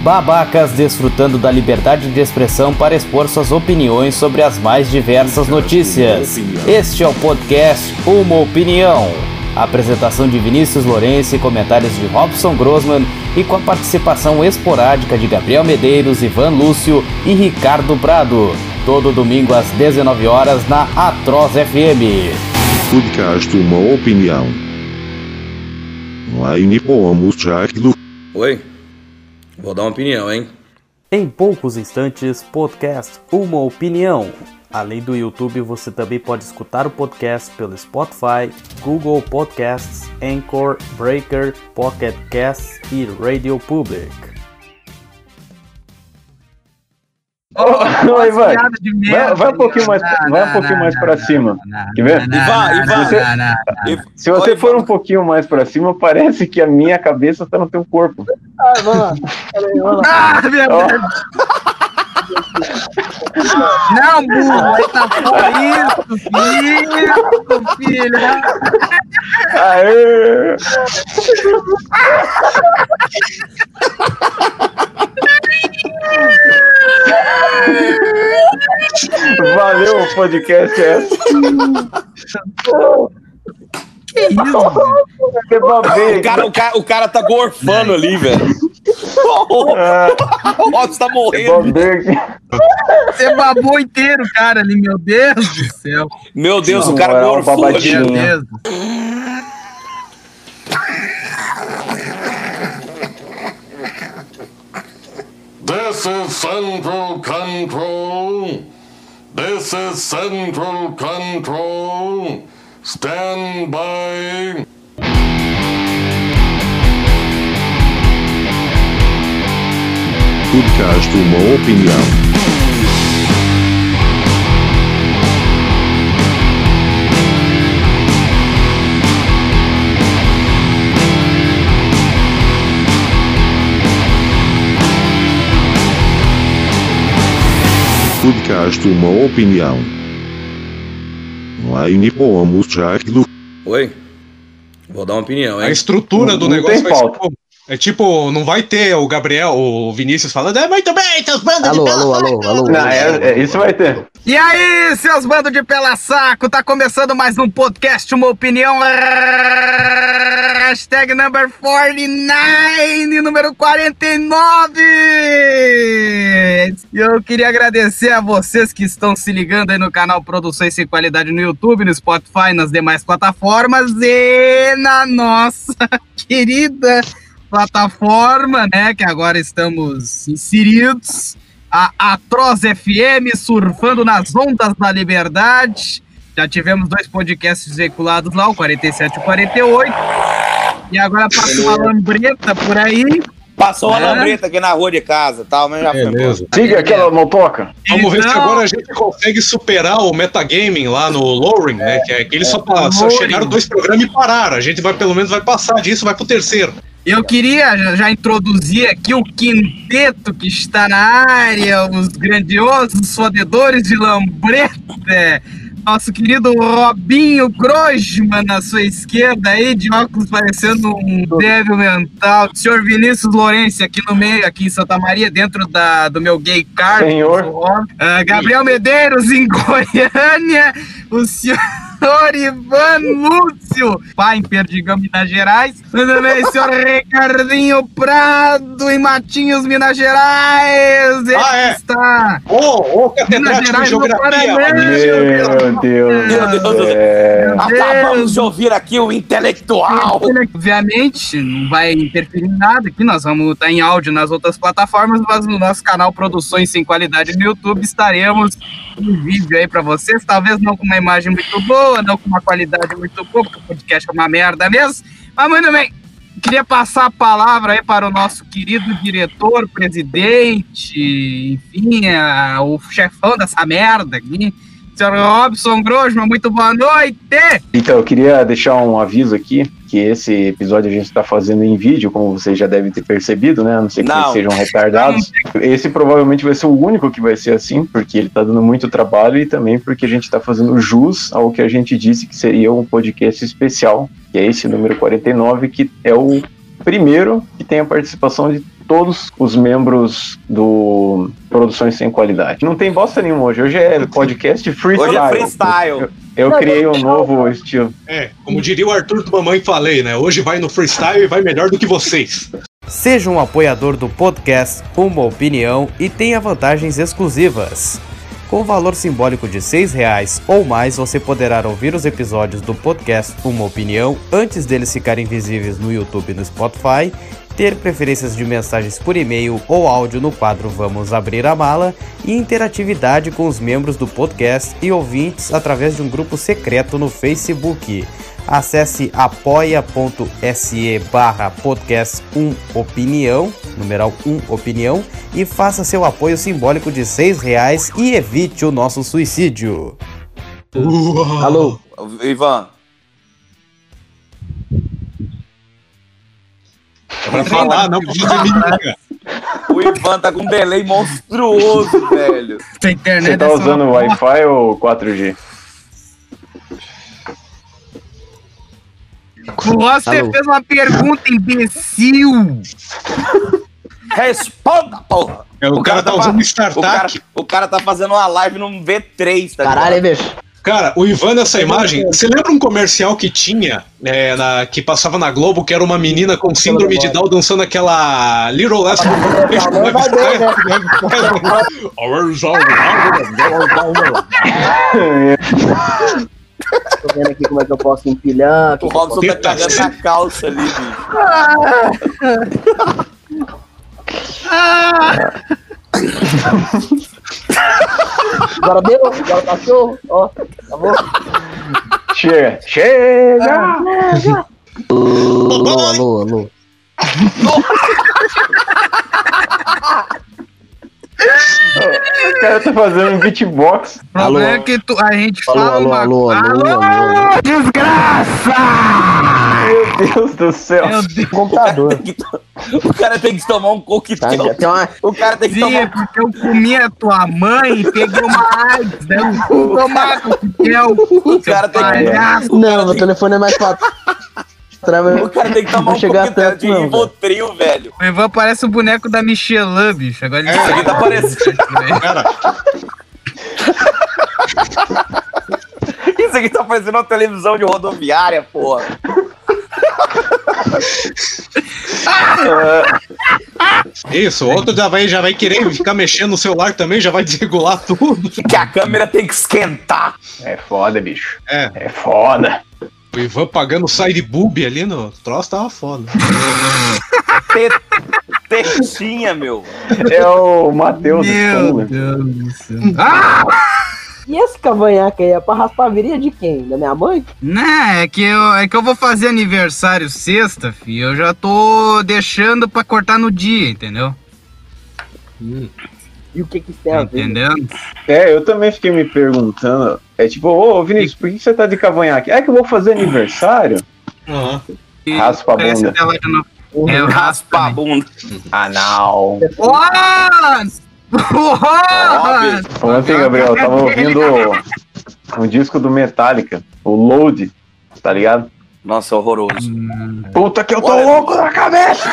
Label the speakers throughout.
Speaker 1: babacas desfrutando da liberdade de expressão para expor suas opiniões sobre as mais diversas notícias. Este é o podcast Uma Opinião. Apresentação de Vinícius Lourenço e comentários de Robson Grossman e com a participação esporádica de Gabriel Medeiros, Ivan Lúcio e Ricardo Prado. Todo domingo às 19 horas na Atroz FM.
Speaker 2: Podcast Uma Opinião. Online pomos do.
Speaker 3: Oi, vou dar uma opinião, hein?
Speaker 1: Em poucos instantes, podcast Uma Opinião. Além do YouTube, você também pode escutar o podcast pelo Spotify, Google Podcasts, Anchor, Breaker, Pocket Casts e Radio Public.
Speaker 4: Ô, Ivan, vai, vai um pouquinho mais, vai um pouquinho mais para cima. Quer ver?
Speaker 3: Ivan, Ivan,
Speaker 4: Você- Se você for um pouquinho mais para cima, parece que a minha cabeça tá no teu corpo.
Speaker 5: Ah, verdade. Não, burro, aí tá fora isso, filho, filho.
Speaker 4: Aê! Valeu, o podcast é essa.
Speaker 5: Que isso?
Speaker 3: O, cara, o, cara, o cara tá gorfando ali, velho.
Speaker 4: Ah,
Speaker 3: O Robson tá morrendo.
Speaker 5: Você babou inteiro, cara, ali, meu Deus do céu.
Speaker 3: Meu Deus,
Speaker 4: Não,
Speaker 3: o cara
Speaker 4: é
Speaker 3: gorfou ali.
Speaker 4: babadinho.
Speaker 5: Meu Deus.
Speaker 6: This is Central Control. This is Central Control. Stand by.
Speaker 2: Podcast Uma Opinião. Podcast Uma Opinião. Online pomos do.
Speaker 3: Oi, vou dar uma opinião,
Speaker 7: A
Speaker 3: hein?
Speaker 7: estrutura do
Speaker 4: Não
Speaker 7: negócio
Speaker 4: tem
Speaker 7: vai ser
Speaker 4: pauta.
Speaker 7: como? É tipo, não vai ter o Gabriel, o Vinícius falando, é muito bem, seus bandos
Speaker 1: Alô,
Speaker 7: de
Speaker 1: alô, alô, alô.
Speaker 4: Não, é, é- isso vai ter.
Speaker 5: E aí, seus bandos de pela saco, tá começando mais um podcast, uma opinião. Hashtag number 49, número 49. E eu queria agradecer a vocês que estão se ligando aí no canal Produções Sem Qualidade no YouTube, no Spotify, nas demais plataformas e na nossa querida plataforma, né, que agora estamos inseridos a Atroz FM, surfando nas ondas da liberdade. Já tivemos dois podcasts veiculados lá, o 47 e o 48. E agora passa uma lambreta por aí.
Speaker 3: Passou uma
Speaker 5: É.
Speaker 3: lambreta aqui na rua de casa tal, mas já foi.
Speaker 7: Beleza.
Speaker 4: Siga aquela motoca.
Speaker 7: Vamos ver se
Speaker 5: Então-
Speaker 7: agora a gente consegue superar o metagaming lá no Lowering, né? Que é que eles só, só
Speaker 5: Lowering.
Speaker 7: chegaram dois programas e pararam. A gente vai, pelo menos, vai passar disso, vai pro terceiro.
Speaker 5: Eu queria já- já introduzir aqui o quinteto que está na área, os grandiosos fodedores de lambreta. Nosso querido Robinho Grosman na sua esquerda aí, de óculos parecendo um débil mental. Senhor Vinícius Lourenço aqui no meio, aqui em Santa Maria, dentro da, do meu gay card.
Speaker 4: Senhor.
Speaker 5: Ah, Gabriel Medeiros em Goiânia. O senhor Ivan Lúcio, pai em Perdigão, Minas Gerais. Também o senhor Ricardinho Prado em Matinhos, Minas Gerais. Ele
Speaker 7: Ah, é?
Speaker 5: está
Speaker 7: Ô, ô,
Speaker 5: Minas
Speaker 7: catedrático de
Speaker 5: Gerais no
Speaker 7: geografia.
Speaker 5: Paraná.
Speaker 4: Meu Deus.
Speaker 3: Meu Deus do
Speaker 4: do céu.
Speaker 3: Acabamos de ouvir aqui o intelectual.
Speaker 5: Obviamente, não vai interferir em nada aqui. Nós vamos estar em áudio nas outras plataformas, mas no nosso canal Produções Sem Qualidade no YouTube estaremos em vídeo aí pra vocês. Talvez não com uma imagem muito boa, não com uma qualidade muito boa, porque o podcast é uma merda mesmo. Mas muito bem. Queria passar a palavra aí para o nosso querido diretor, presidente, enfim, a- o chefão dessa merda aqui, senhor Robson Grosman. Muito boa noite!
Speaker 4: Então, eu queria deixar um aviso aqui, que esse episódio a gente está fazendo em vídeo, como vocês já devem ter percebido, né? A não ser que
Speaker 3: Não.
Speaker 4: vocês sejam retardados. Esse provavelmente vai ser o único que vai ser assim, porque ele tá dando muito trabalho e também porque a gente está fazendo jus ao que a gente disse que seria um podcast especial, que é esse número 49, que é o primeiro que tem a participação de todos os membros do Produções Sem Qualidade. Não tem bosta nenhuma hoje. Hoje é podcast freestyle.
Speaker 3: Hoje é freestyle.
Speaker 4: Eu criei um novo estilo.
Speaker 7: É, como diria o Arthur do Mamãe Falei, né? Hoje vai no freestyle e vai melhor do que vocês.
Speaker 1: Seja um apoiador do podcast Uma Opinião e tenha vantagens exclusivas. Com o valor simbólico de 6 reais ou mais, você poderá ouvir os episódios do podcast Uma Opinião antes deles ficarem visíveis no YouTube e no Spotify, ter preferências de mensagens por e-mail ou áudio no quadro Vamos Abrir a Mala e interatividade com os membros do podcast e ouvintes através de um grupo secreto no Facebook. Acesse apoia.se barra podcast 1 opinião, numeral 1 opinião, e faça seu apoio simbólico de 6 reais e evite o nosso suicídio.
Speaker 8: Alô?
Speaker 3: Ivan,
Speaker 7: Vai falar, não precisa de mímica.
Speaker 3: o Ivan tá com um delay monstruoso, velho.
Speaker 4: Você tá
Speaker 5: é
Speaker 4: usando Wi-Fi ou 4G?
Speaker 5: Você
Speaker 8: Alô?
Speaker 5: fez uma pergunta, imbecil!
Speaker 3: Responda, porra!
Speaker 7: É, o, cara tá
Speaker 3: fa-
Speaker 7: usando
Speaker 3: o cara,
Speaker 7: startup.
Speaker 3: o cara tá fazendo uma live num V3, tá
Speaker 8: Caralho,
Speaker 3: ligado?
Speaker 8: bicho?
Speaker 7: Cara, o Ivan nessa imagem, você lembra um comercial que tinha, é, na- que passava na Globo, que era uma menina com síndrome de Down dançando aquela Little Less
Speaker 8: Não vai bem, né? Tô vendo aqui como é que eu posso empilhar.
Speaker 3: O Robson tá cagando na calça ali, bicho.
Speaker 8: posso- Agora deu? Agora cachorro? Ó, tá bom?
Speaker 4: Chega! Chega!
Speaker 8: Alô, alô, alô.
Speaker 4: O cara tá fazendo um beatbox.
Speaker 8: Alô?
Speaker 5: é que tu- a gente
Speaker 8: Alô,
Speaker 5: fala
Speaker 8: alô,
Speaker 5: uma
Speaker 8: alô, alô, alô, alô.
Speaker 5: desgraça!
Speaker 4: Meu Deus do céu!
Speaker 5: Meu Deus.
Speaker 8: Computador.
Speaker 3: O cara tem que tomar um
Speaker 8: Tá,
Speaker 3: coquetel.
Speaker 8: tem uma...
Speaker 3: O cara tem que
Speaker 5: Sim,
Speaker 3: tomar
Speaker 5: é porque eu comi a tua mãe e peguei uma AIDS, né? Tomar coquetel.
Speaker 3: O cara tem que-.
Speaker 8: Não, meu telefone é mais fácil.
Speaker 3: O cara tem que tomar um
Speaker 8: chegar
Speaker 3: coquetel
Speaker 8: tanto,
Speaker 3: de
Speaker 8: não, velho.
Speaker 3: Rivotril, velho.
Speaker 5: O Ivan parece o boneco da Michelin, bicho. Agora ele
Speaker 3: Isso aqui tá parecendo.
Speaker 7: Cara,
Speaker 3: Isso aqui tá parecendo uma televisão de rodoviária, porra.
Speaker 7: isso, o outro já vai, já vai querer ficar mexendo no celular também, já vai desregular tudo.
Speaker 3: Que a câmera tem que esquentar.
Speaker 4: É foda, bicho.
Speaker 7: É,
Speaker 4: É foda.
Speaker 7: O Ivan pagando side boob ali no troço tava foda.
Speaker 3: Te- Tetinha, meu.
Speaker 4: É o Matheus.
Speaker 5: Meu
Speaker 4: Stunga.
Speaker 5: Deus do céu. Ah!
Speaker 8: E esse cavanhaque aí é pra raspar a virilha de quem? Da minha mãe?
Speaker 5: Não, é que, eu, é que eu vou fazer aniversário sexta, fi. Eu já tô deixando pra cortar no dia, entendeu?
Speaker 8: E o que que tem a ver?
Speaker 5: entendendo?
Speaker 4: É, eu também fiquei me perguntando. É tipo, ô Vinícius, por que você tá de cavanhaque? É que eu vou fazer aniversário?
Speaker 5: E
Speaker 4: Raspa a bunda.
Speaker 5: É, o
Speaker 3: Raspa a bunda.
Speaker 4: Ah, não.
Speaker 5: Nossa! Nossa!
Speaker 4: Ontem, Gabriel, eu tava ouvindo um disco do Metallica, o Load, tá ligado?
Speaker 3: Nossa, horroroso.
Speaker 4: Puta que eu tô
Speaker 3: Olha.
Speaker 4: louco na cabeça!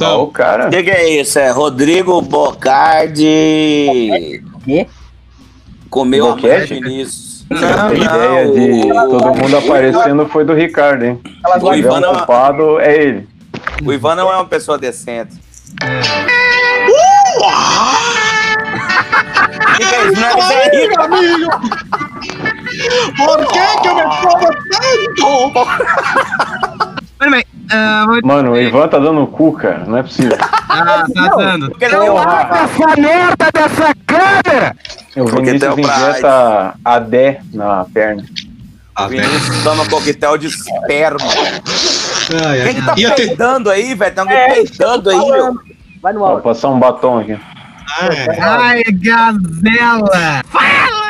Speaker 4: Ó, o
Speaker 7: Então,
Speaker 4: cara.
Speaker 3: O que, que é isso? É Rodrigo Bocardi.
Speaker 8: Quê?
Speaker 3: Comeu a mãe do
Speaker 4: Boquete?
Speaker 3: Vinícius.
Speaker 4: A ideia de todo mundo aparecendo foi do Ricardo, hein?
Speaker 3: O Ivan, não,
Speaker 4: culpado, é ele.
Speaker 3: o Ivan não é uma pessoa decente. O que, que é isso? Não é isso aí?
Speaker 7: amigo! Por que que eu me como tanto?
Speaker 5: Bem, ah, vou-
Speaker 4: Mano, o Ivan tá dando cu, cara. Não é possível.
Speaker 5: ah, tá dando.
Speaker 3: Tem um
Speaker 5: essa merda dessa câmera!
Speaker 4: O Vinícius
Speaker 3: o
Speaker 4: injeta Adé na perna.
Speaker 7: Ah,
Speaker 3: O
Speaker 7: velho.
Speaker 3: Vinícius toma coquetel de esperma.
Speaker 7: Ai, ai.
Speaker 3: Quem que tá
Speaker 7: Ia ter-
Speaker 3: peidando aí, velho? Tem alguém peidando aí, meu?
Speaker 8: Vai no
Speaker 4: Vou
Speaker 8: áudio.
Speaker 4: passar um batom aqui.
Speaker 7: Ai,
Speaker 5: Ai, gazela!
Speaker 8: Eu tô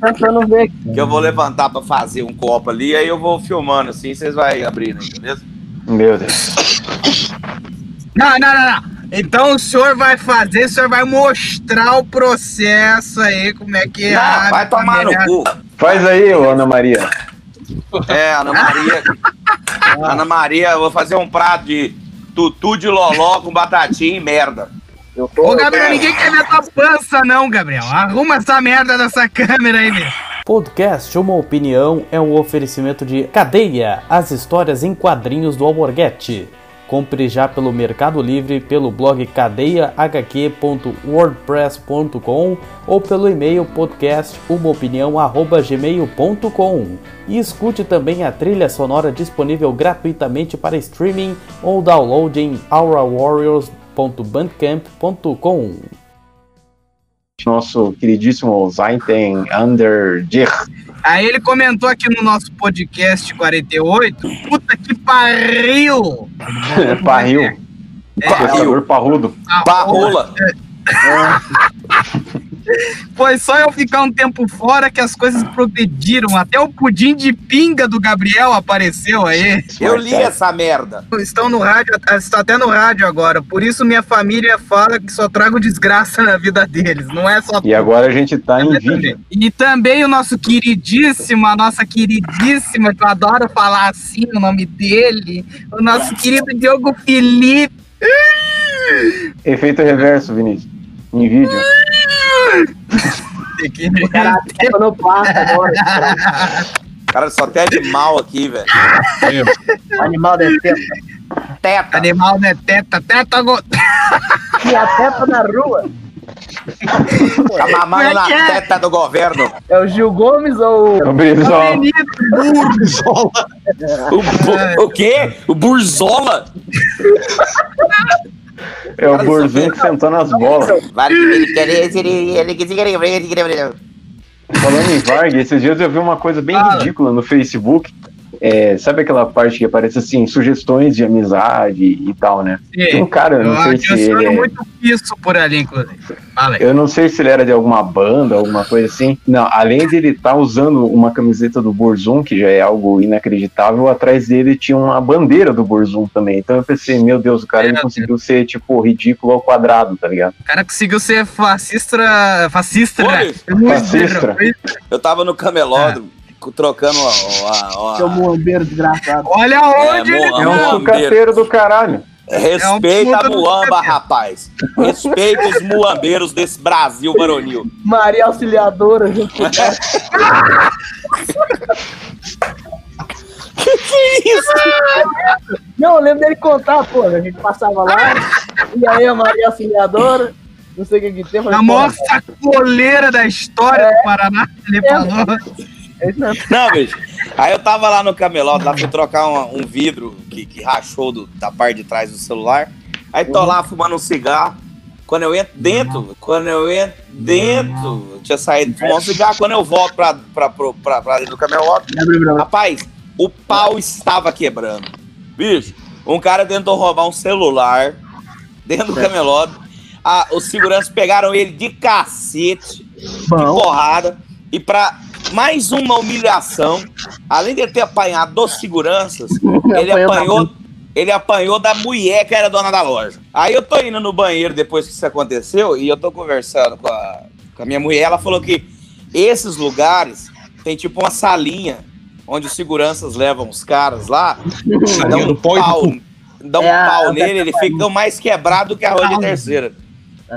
Speaker 8: tentando ver aqui.
Speaker 3: Que eu vou levantar pra fazer um copo ali, aí eu vou filmando assim, vocês vão abrindo, beleza?
Speaker 4: Meu Deus.
Speaker 5: Não, não, não, não. Então o senhor vai fazer, o senhor vai mostrar o processo aí, como é que é.
Speaker 3: Não, vai tomar no cu.
Speaker 4: Faz aí, ô Ana Maria.
Speaker 3: É, Ana Maria. Ana Maria, eu vou fazer um prato de tutu de loló com batatinha e merda.
Speaker 8: Eu tô.
Speaker 5: Ô, Gabriel, ninguém quer ver tua pança, não, Gabriel. Arruma essa merda dessa câmera aí, meu.
Speaker 1: Podcast Uma Opinião é um oferecimento de Cadeia, as histórias em quadrinhos do Alborguete. Compre já pelo Mercado Livre, pelo blog cadeiahq.wordpress.com ou pelo e-mail podcastumaopinião@gmail.com. E escute também a trilha sonora disponível gratuitamente para streaming ou download em aurawarriors.bandcamp.com.
Speaker 4: Nosso queridíssimo Zainten Underdir.
Speaker 5: Aí ele comentou aqui no nosso podcast 48. Puta que pariu!
Speaker 4: Barril.
Speaker 5: É,
Speaker 4: Caçador parrudo.
Speaker 5: a
Speaker 3: Parrula.
Speaker 5: Foi só eu ficar um tempo fora que as coisas progrediram. Até o pudim de pinga do Gabriel apareceu aí.
Speaker 3: Eu li essa merda.
Speaker 5: Estão no rádio, está até no rádio agora. Por isso minha família fala que só trago desgraça na vida deles. Não é só
Speaker 4: E agora a gente tá em vídeo.
Speaker 5: E também o nosso queridíssimo, a nossa queridíssima, que eu adoro falar assim o nome dele, o nosso querido Diogo Felipe.
Speaker 4: Efeito reverso, Vinícius. Em vídeo.
Speaker 8: Caralho, no passo agora.
Speaker 3: Cara, só tem animal aqui, velho.
Speaker 8: O animal deve ter.
Speaker 3: Teta.
Speaker 5: Animal de teta, teta go...
Speaker 8: E a teta na rua.
Speaker 3: Tá mamando na
Speaker 5: é é?
Speaker 3: teta do governo.
Speaker 8: É o Gil Gomes ou.
Speaker 4: O Brizola.
Speaker 3: O, bu- o quê? O Burzola?
Speaker 4: É o Burzinho que sentou nas bolas. Falando em Varg, esses dias eu vi uma coisa bem ridícula no Facebook. É, sabe aquela parte que aparece assim, sugestões de amizade e tal, né? Tem um cara, eu
Speaker 5: Eu
Speaker 4: não sei se ele é,
Speaker 5: muito isso por ali, inclusive. Aí.
Speaker 4: Eu não sei se ele era de alguma banda, alguma coisa assim. Não, além de ele estar usando uma camiseta do Burzum, que já é algo inacreditável, atrás dele tinha uma bandeira do Burzum também. Então eu pensei, meu Deus, o cara ele
Speaker 5: Meu
Speaker 4: conseguiu ser, tipo, ridículo ao quadrado, tá ligado?
Speaker 5: O cara conseguiu ser fascista. Fascista, né?
Speaker 4: Fascista.
Speaker 3: Eu tava no camelódromo, trocando a. a-
Speaker 8: Seu
Speaker 3: a-
Speaker 8: muambeiro desgraçado.
Speaker 5: Olha onde
Speaker 3: É,
Speaker 5: ele
Speaker 4: É um
Speaker 3: Muambeiro.
Speaker 4: sucateiro do caralho.
Speaker 3: Respeita
Speaker 5: É um
Speaker 3: a muamba, rapaz. Respeita os muambeiros desse Brasil varonil.
Speaker 8: Maria Auxiliadora junto com o cara. Não, eu lembro dele contar, pô. A gente passava lá, e aí a Maria Auxiliadora, não sei o que que tem. falei,
Speaker 5: A maior sacoleira da história do Paraná, ele
Speaker 8: É.
Speaker 5: falou.
Speaker 8: É.
Speaker 3: Não, bicho. Aí eu tava lá no camelódromo, lá fui trocar um, um vidro que, que rachou do- da parte de trás do celular. Aí tô lá fumando um cigarro. Quando eu entro dentro, quando eu entro dentro, eu tinha saído de fumar um cigarro. Quando eu volto pra, pra, pra, pra, pra dentro do camelódromo, rapaz, o pau estava quebrando. Bicho, um cara tentou roubar um celular dentro do camelódromo. Ah, os seguranças pegaram ele de cacete, de porrada. E pra mais uma humilhação, além de ele ter apanhado dos seguranças, ele
Speaker 8: Apanhou
Speaker 3: ele apanhou da mulher que era dona da loja. Aí eu tô indo no banheiro depois que isso aconteceu e eu tô conversando com a, com a minha mulher. Ela falou que esses lugares tem tipo uma salinha onde os seguranças levam os caras lá, dão um
Speaker 7: e do
Speaker 3: pau, dão um
Speaker 8: É,
Speaker 3: pau
Speaker 8: a-
Speaker 3: nele, ele fica mais quebrado que arroz de terceira.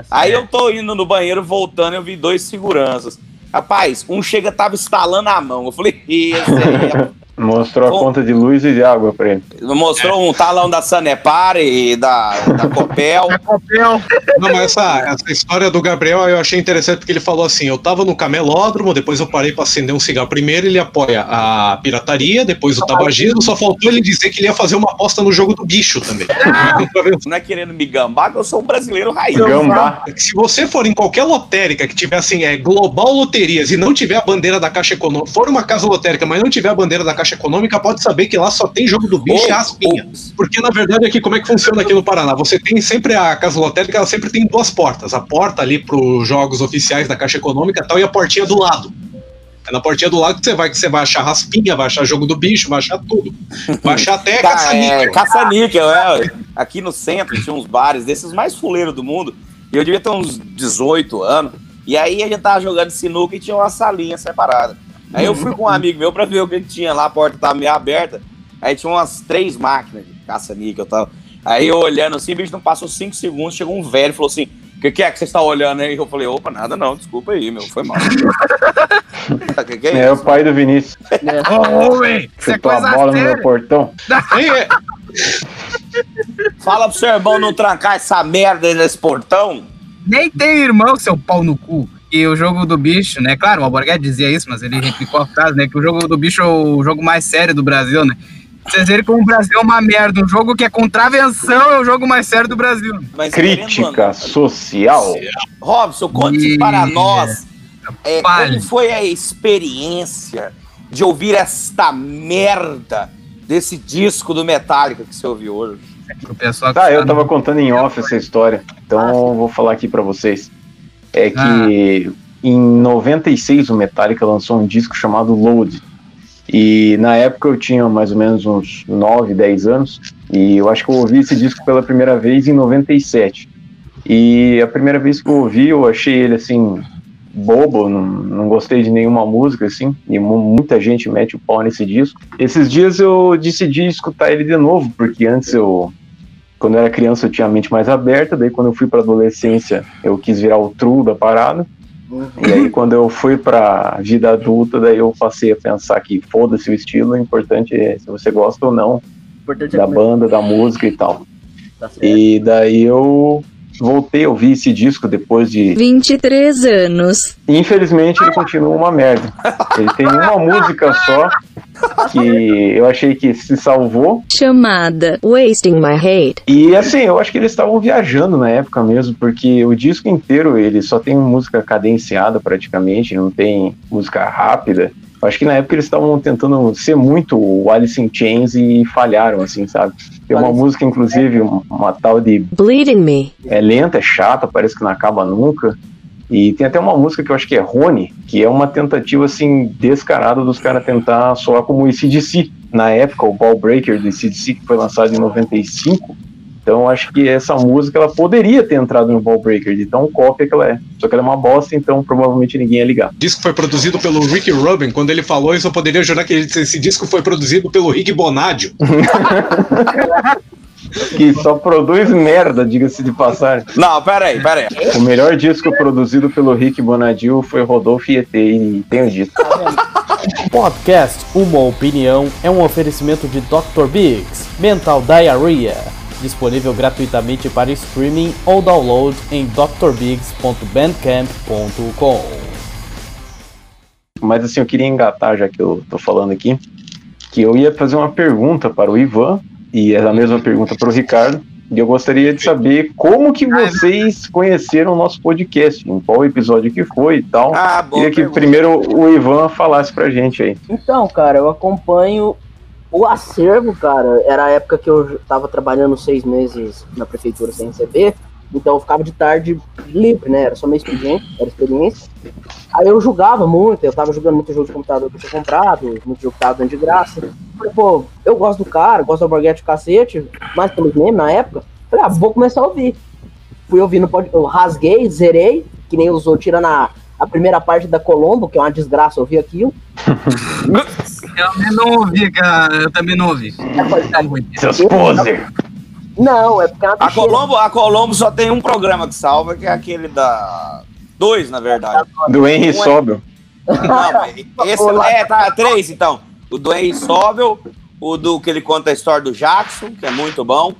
Speaker 3: Aí eu tô indo no banheiro, voltando, eu vi dois seguranças. Rapaz, um chega, tava estalando a mão. Eu falei, esse aí.
Speaker 4: Mostrou a
Speaker 3: Bom.
Speaker 4: conta de luz e de água pra ele.
Speaker 3: Mostrou um talão da Sanepar e da, da Copel.
Speaker 5: A Copel.
Speaker 7: Não, mas essa, essa história do Gabriel eu achei interessante porque ele falou assim: eu tava no camelódromo, depois eu parei pra acender um cigarro. Primeiro ele apoia a pirataria, depois o tabagismo, só faltou ele dizer que ele ia fazer uma aposta no jogo do bicho também.
Speaker 3: Não é querendo me gambar, que eu sou um brasileiro raiz.
Speaker 4: Gambá.
Speaker 7: Se você for em qualquer lotérica que tiver assim, é Global Loterias e não tiver a bandeira da Caixa Econômica, for uma casa lotérica, mas não tiver a bandeira da Caixa Econômica, pode saber que lá só tem jogo do bicho e
Speaker 3: Ô,
Speaker 7: raspinha. Porque na verdade aqui, como é que funciona aqui no Paraná? Você tem sempre a casa lotérica, ela sempre tem duas portas. A porta ali para os jogos oficiais da Caixa Econômica e tal, e a portinha do lado. É na portinha do lado que você vai, que você vai achar raspinha, vai achar jogo do bicho, vai achar tudo. Vai achar até
Speaker 3: Ca-
Speaker 7: caça-níquel.
Speaker 3: é, caça-níquel, é. Aqui no centro tinha uns bares desses mais fuleiros do mundo. E eu devia ter uns 18 anos. E aí a gente tava jogando sinuca e tinha uma salinha separada. Aí eu fui com um amigo meu pra ver o que tinha lá, a porta tava meio aberta. Aí tinha umas três máquinas de caça-níquel e tal. Aí eu olhando assim, bicho, não passou cinco segundos, chegou um velho e falou assim: O que, que é que você está olhando aí? Eu falei: Opa, nada não, desculpa aí, meu, foi mal. O que, que é
Speaker 4: É o pai do Vinícius.
Speaker 5: Ô, ué, isso é
Speaker 4: Chutou a
Speaker 5: coisa
Speaker 4: bola no meu portão.
Speaker 7: É-
Speaker 3: Fala pro seu irmão não trancar essa merda aí nesse portão.
Speaker 5: Nem tem irmão, seu pau no cu. E o jogo do bicho, né? Claro, o Alborguete dizia isso, mas ele replicou a frase, né? Que o jogo do bicho é o jogo mais sério do Brasil, né? Vocês verem como o Brasil é uma merda. Um jogo que é contravenção é o jogo mais sério do Brasil.
Speaker 3: Mas querendo ou
Speaker 4: Crítica
Speaker 3: não-
Speaker 4: social.
Speaker 3: Robson, conte
Speaker 5: Ih,
Speaker 3: para nós é, como foi a experiência de ouvir esta merda desse disco do Metallica que você ouviu hoje.
Speaker 5: Que
Speaker 4: Tá, eu
Speaker 5: tá
Speaker 4: tava
Speaker 5: no-
Speaker 4: contando em off essa história, então eu vou falar aqui pra vocês. É que em 96 o Metallica lançou um disco chamado Load. E na época eu tinha mais ou menos uns 9, 10 anos, e eu acho que eu ouvi esse disco pela primeira vez em 97. E a primeira vez que eu ouvi, eu achei ele assim bobo, não, não gostei de nenhuma música assim, e mu- muita gente mete o pau nesse disco. Esses dias eu decidi escutar ele de novo, porque antes eu quando eu era criança eu tinha a mente mais aberta, daí quando eu fui pra adolescência eu quis virar o true da parada. E aí quando eu fui pra vida adulta, daí eu passei a pensar que foda-se o estilo, o importante é se você gosta ou não
Speaker 8: importante é
Speaker 4: da banda, da música e tal.
Speaker 8: tá.
Speaker 4: E daí eu voltei a ouvir esse disco depois de
Speaker 9: 23 anos.
Speaker 4: Infelizmente ele continua uma merda. Ele tem uma música só que eu achei que se salvou.
Speaker 9: Chamada Wasting My Hate.
Speaker 4: E assim, eu acho que eles estavam viajando na época mesmo, porque o disco inteiro ele só tem música cadenciada praticamente, não tem música rápida. Eu acho que na época eles estavam tentando ser muito o Alice in Chains e falharam, assim, sabe? Tem uma
Speaker 8: Alice-
Speaker 4: música, inclusive, uma, uma tal de
Speaker 9: Bleeding Me.
Speaker 4: é lenta, é chata, parece que não acaba nunca. E tem até uma música que eu acho que é Rony, que é uma tentativa assim descarada dos caras tentar soar como o ACDC. Na época, o Ball Breaker do ACDC, que foi lançado em 95. Então eu acho que essa música ela poderia ter entrado no Ball Breaker, de tão cópia que ela é. Só que ela é uma bosta, então provavelmente ninguém ia ligar.
Speaker 7: O disco foi produzido pelo Rick Rubin. Quando ele falou isso, eu poderia jurar que esse disco foi produzido pelo Rick Bonadio.
Speaker 4: Que só produz merda, diga-se de passagem.
Speaker 3: Não, pera aí, pera aí.
Speaker 4: O melhor disco produzido pelo Rick Bonadil foi Rodolfo e ET, e tenho dito.
Speaker 1: O podcast Uma Opinião é um oferecimento de Dr. Biggs Mental Diarrhea, disponível gratuitamente para streaming ou download em drbiggs.bandcamp.com.
Speaker 4: Mas assim, eu queria engatar, já que eu tô falando aqui, que eu ia fazer uma pergunta para o Ivan, e é a mesma pergunta para o Ricardo, e eu gostaria de saber como que vocês conheceram o nosso podcast, em qual episódio que foi e tal.
Speaker 3: Ah, bom.
Speaker 4: Queria que primeiro o Ivan falasse pra gente aí.
Speaker 8: Então, cara, eu acompanho o acervo, cara. Era a época que eu tava trabalhando seis meses na prefeitura sem receber. Então eu ficava de tarde livre, né? Era só meu expediente, era experiência. Aí eu jogava muito, eu tava jogando muito jogo de computador que eu tinha comprado, muito jogo que tava dando de graça. Falei, pô, eu gosto do cara, gosto do Alborguete de cacete, mais pelos memes na época. Falei, ah, vou começar a ouvir. Fui ouvindo, eu rasguei, zerei, que nem usou, tirando a, a primeira parte da Colombo, que é uma desgraça ouvir aquilo.
Speaker 5: Eu também não ouvi, cara. Eu também não ouvi.
Speaker 4: Seus poser!
Speaker 8: Não, é porque é
Speaker 3: A. Colombo, a Colombo só tem um programa que salva, que é aquele da. Dois, na verdade.
Speaker 4: Do Henry
Speaker 3: Um é-
Speaker 4: Sobel.
Speaker 3: Não, mas esse
Speaker 8: Olá.
Speaker 3: é, tá, três então. O do Henry Sobel, o do que ele conta a história do Jackson, que é muito bom.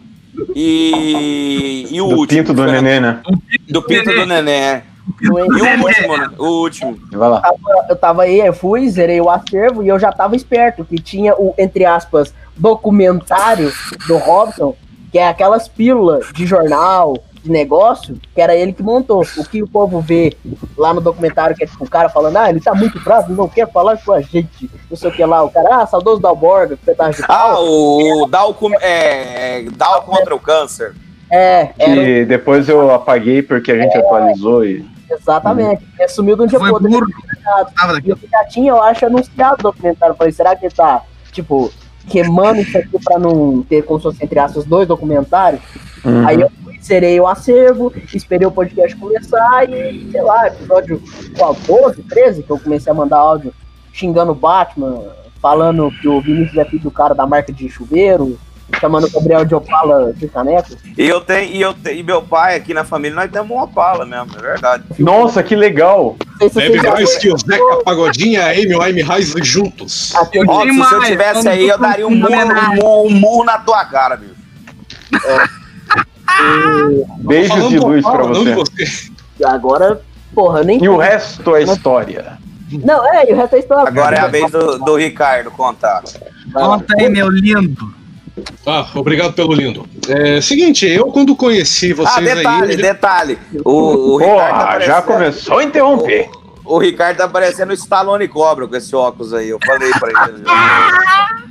Speaker 3: E, e o
Speaker 4: Do
Speaker 3: último.
Speaker 4: Pinto do Nenê, né?
Speaker 3: Do Pinto do Nenê.
Speaker 8: Do
Speaker 3: E o último, né? O último.
Speaker 4: Vai lá.
Speaker 8: eu tava aí, eu fui, zerei o acervo e eu já tava esperto, que tinha o, entre aspas, documentário do Robson, que é aquelas pílulas de jornal, de negócio, que era ele que montou. O que o povo vê lá no documentário, que é tipo o cara falando, ah, ele tá muito bravo, não quer falar com a gente, não sei o que lá. O cara, ah, saudoso da Alborga, pedaço de
Speaker 3: Ah,
Speaker 8: pau.
Speaker 3: o Dow, com- é, é, contra o câncer.
Speaker 8: É, era
Speaker 4: Que depois eu apaguei porque a gente atualizou e.
Speaker 8: exatamente. Ele sumiu de um dia pro outro. E
Speaker 5: daqui.
Speaker 8: eu já tinha, eu acho, anunciado o documentário. Eu Falei, será que ele tá, tipo, queimando isso aqui pra não ter, como se fosse, entre aspas, dois documentários?
Speaker 4: Uhum.
Speaker 8: Aí eu fui, zerei o acervo, esperei o podcast começar e, sei lá, episódio qual, 12, 13, que eu comecei a mandar áudio xingando o Batman, falando que o Vinícius é filho do cara da marca de chuveiro, chamando o Gabriel de Opala de caneco.
Speaker 3: E eu tenho, e eu tenho, e meu pai aqui na família, nós temos uma Opala mesmo, é verdade.
Speaker 4: Nossa, que legal!
Speaker 7: Bebe mais que o Zeca Pagodinha e a Amy Winehouse juntos.
Speaker 8: Aquele-
Speaker 3: Ó, se
Speaker 5: demais,
Speaker 3: eu tivesse aí, eu daria um murro, um murro- um murro na tua cara, bicho.
Speaker 4: Beijos
Speaker 7: Falando
Speaker 4: de
Speaker 7: do
Speaker 4: luz pra
Speaker 7: Opala,
Speaker 4: você.
Speaker 7: você.
Speaker 8: Agora, porra, nem.
Speaker 4: E o resto é história.
Speaker 8: Não, é, e o resto é história.
Speaker 3: Agora é a vez do, do Ricardo contar.
Speaker 5: Conta aí, meu lindo.
Speaker 7: Ah, obrigado pelo lindo. É, seguinte, eu quando conheci
Speaker 3: Ah,
Speaker 7: vocês
Speaker 3: detalhe,
Speaker 7: aí.
Speaker 3: detalhe. O, o Ricardo tá
Speaker 4: Porra, já começou a interromper.
Speaker 3: O Ricardo tá parecendo o Stallone Cobra com esse óculos aí. Eu falei pra ele.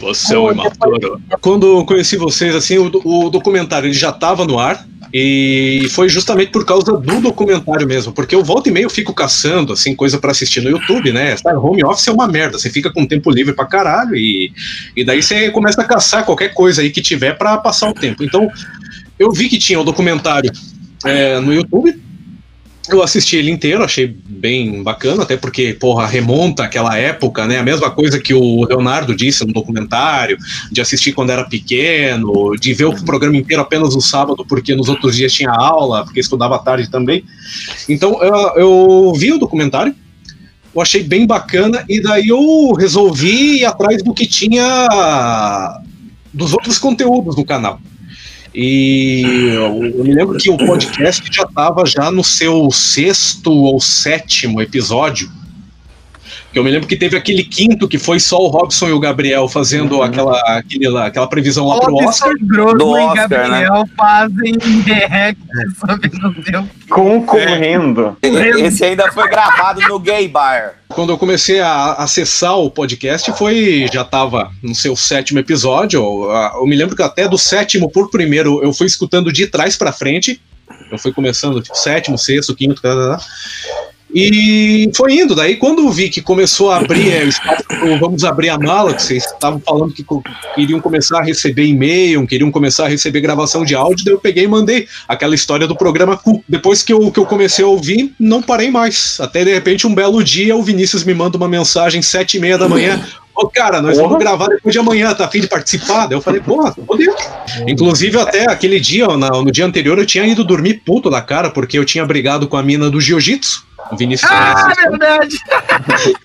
Speaker 7: Você é um imaturo. Quando conheci vocês, assim, o, o documentário ele já estava no ar. E foi justamente por causa do documentário mesmo, porque eu volta e meio fico caçando, assim, coisa pra assistir no YouTube, né? Home office é uma merda, você fica com tempo livre pra caralho e, e daí você começa a caçar qualquer coisa aí que tiver pra passar o tempo. Então, eu vi que tinha o documentário é, no YouTube, eu assisti ele inteiro, achei bem bacana, até porque, porra, remonta aquela época, né? A mesma coisa que o Leonardo disse no documentário, de assistir quando era pequeno, de ver o programa inteiro apenas no sábado, porque nos outros dias tinha aula, porque estudava tarde também. Então, eu, eu vi o documentário, eu achei bem bacana, e daí eu resolvi ir atrás do que tinha dos outros conteúdos no canal. E eu, me lembro que o podcast já estava já no seu sexto ou sétimo episódio. Que eu me lembro que teve aquele quinto que foi só o Robson e o Gabriel fazendo aquela, aquele lá- aquela previsão lá pro
Speaker 5: Robson
Speaker 7: Oscar.
Speaker 5: Grosso
Speaker 3: Do
Speaker 5: e Gabriel fazem react sobre o
Speaker 4: Concorrendo.
Speaker 3: Esse ainda foi gravado no Gay Bar.
Speaker 7: Quando eu comecei a acessar o podcast, foi já estava no seu sétimo episódio. Eu, eu me lembro que até do sétimo por primeiro eu fui escutando de trás para frente. Eu fui começando tipo, sétimo, sexto, quinto, tá, tá, tá. E foi indo. Daí, quando vi que começou a abrir é, vamos abrir a mala, que vocês estavam falando que queriam começar a receber e-mail, queriam começar a receber gravação de áudio, daí eu peguei e mandei aquela história do programa Cu. Depois que eu, que eu comecei a ouvir, não parei mais. Até de repente, um belo dia, o Vinícius me manda uma mensagem sete e meia da manhã. Ô, cara, nós
Speaker 4: Porra.
Speaker 7: vamos gravar depois de amanhã, tá afim de participar? Daí eu falei, porra, tô dentro. Inclusive, até aquele dia, no dia anterior, eu tinha ido dormir puto da cara, porque eu tinha brigado com a mina do jiu-jitsu. O Vinícius
Speaker 5: Ah,
Speaker 7: assiste.
Speaker 5: verdade.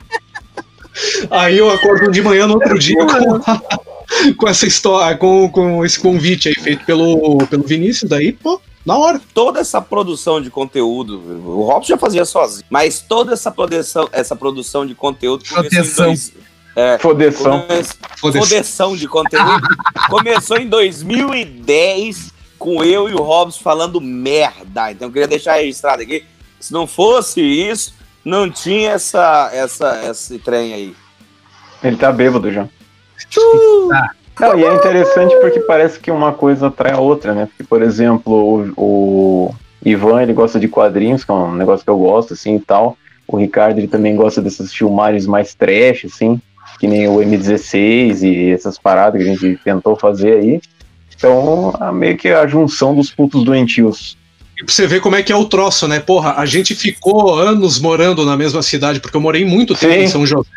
Speaker 7: Aí eu acordo de manhã no outro dia com, com essa história, com, com esse convite aí feito pelo, pelo Vinícius, daí, pô, na hora.
Speaker 3: Toda essa produção de conteúdo, o Robson já fazia sozinho, mas toda essa produção, essa produção de conteúdo começou
Speaker 5: Proteção.
Speaker 3: em dois, é,
Speaker 4: Fodeção.
Speaker 3: come-. Fodeção de conteúdo. Começou em 2010 com eu e o Robson falando merda. Então eu queria deixar registrado aqui. Se não fosse isso, não tinha essa, essa, esse trem aí.
Speaker 4: Ele tá bêbado já. Não, e é interessante porque parece que uma coisa atrai a outra, né? Porque, por exemplo, o, o Ivan, ele gosta de quadrinhos, que é um negócio que eu gosto, assim, e tal. O Ricardo, ele também gosta dessas filmagens mais trash, assim, que nem o M16 e essas paradas que a gente tentou fazer aí. Então, é meio que a junção dos putos doentios.
Speaker 7: E pra você ver como é que é o troço, né? Porra, a gente ficou anos morando na mesma cidade, porque eu morei muito tempo
Speaker 4: Sim.
Speaker 7: em São José.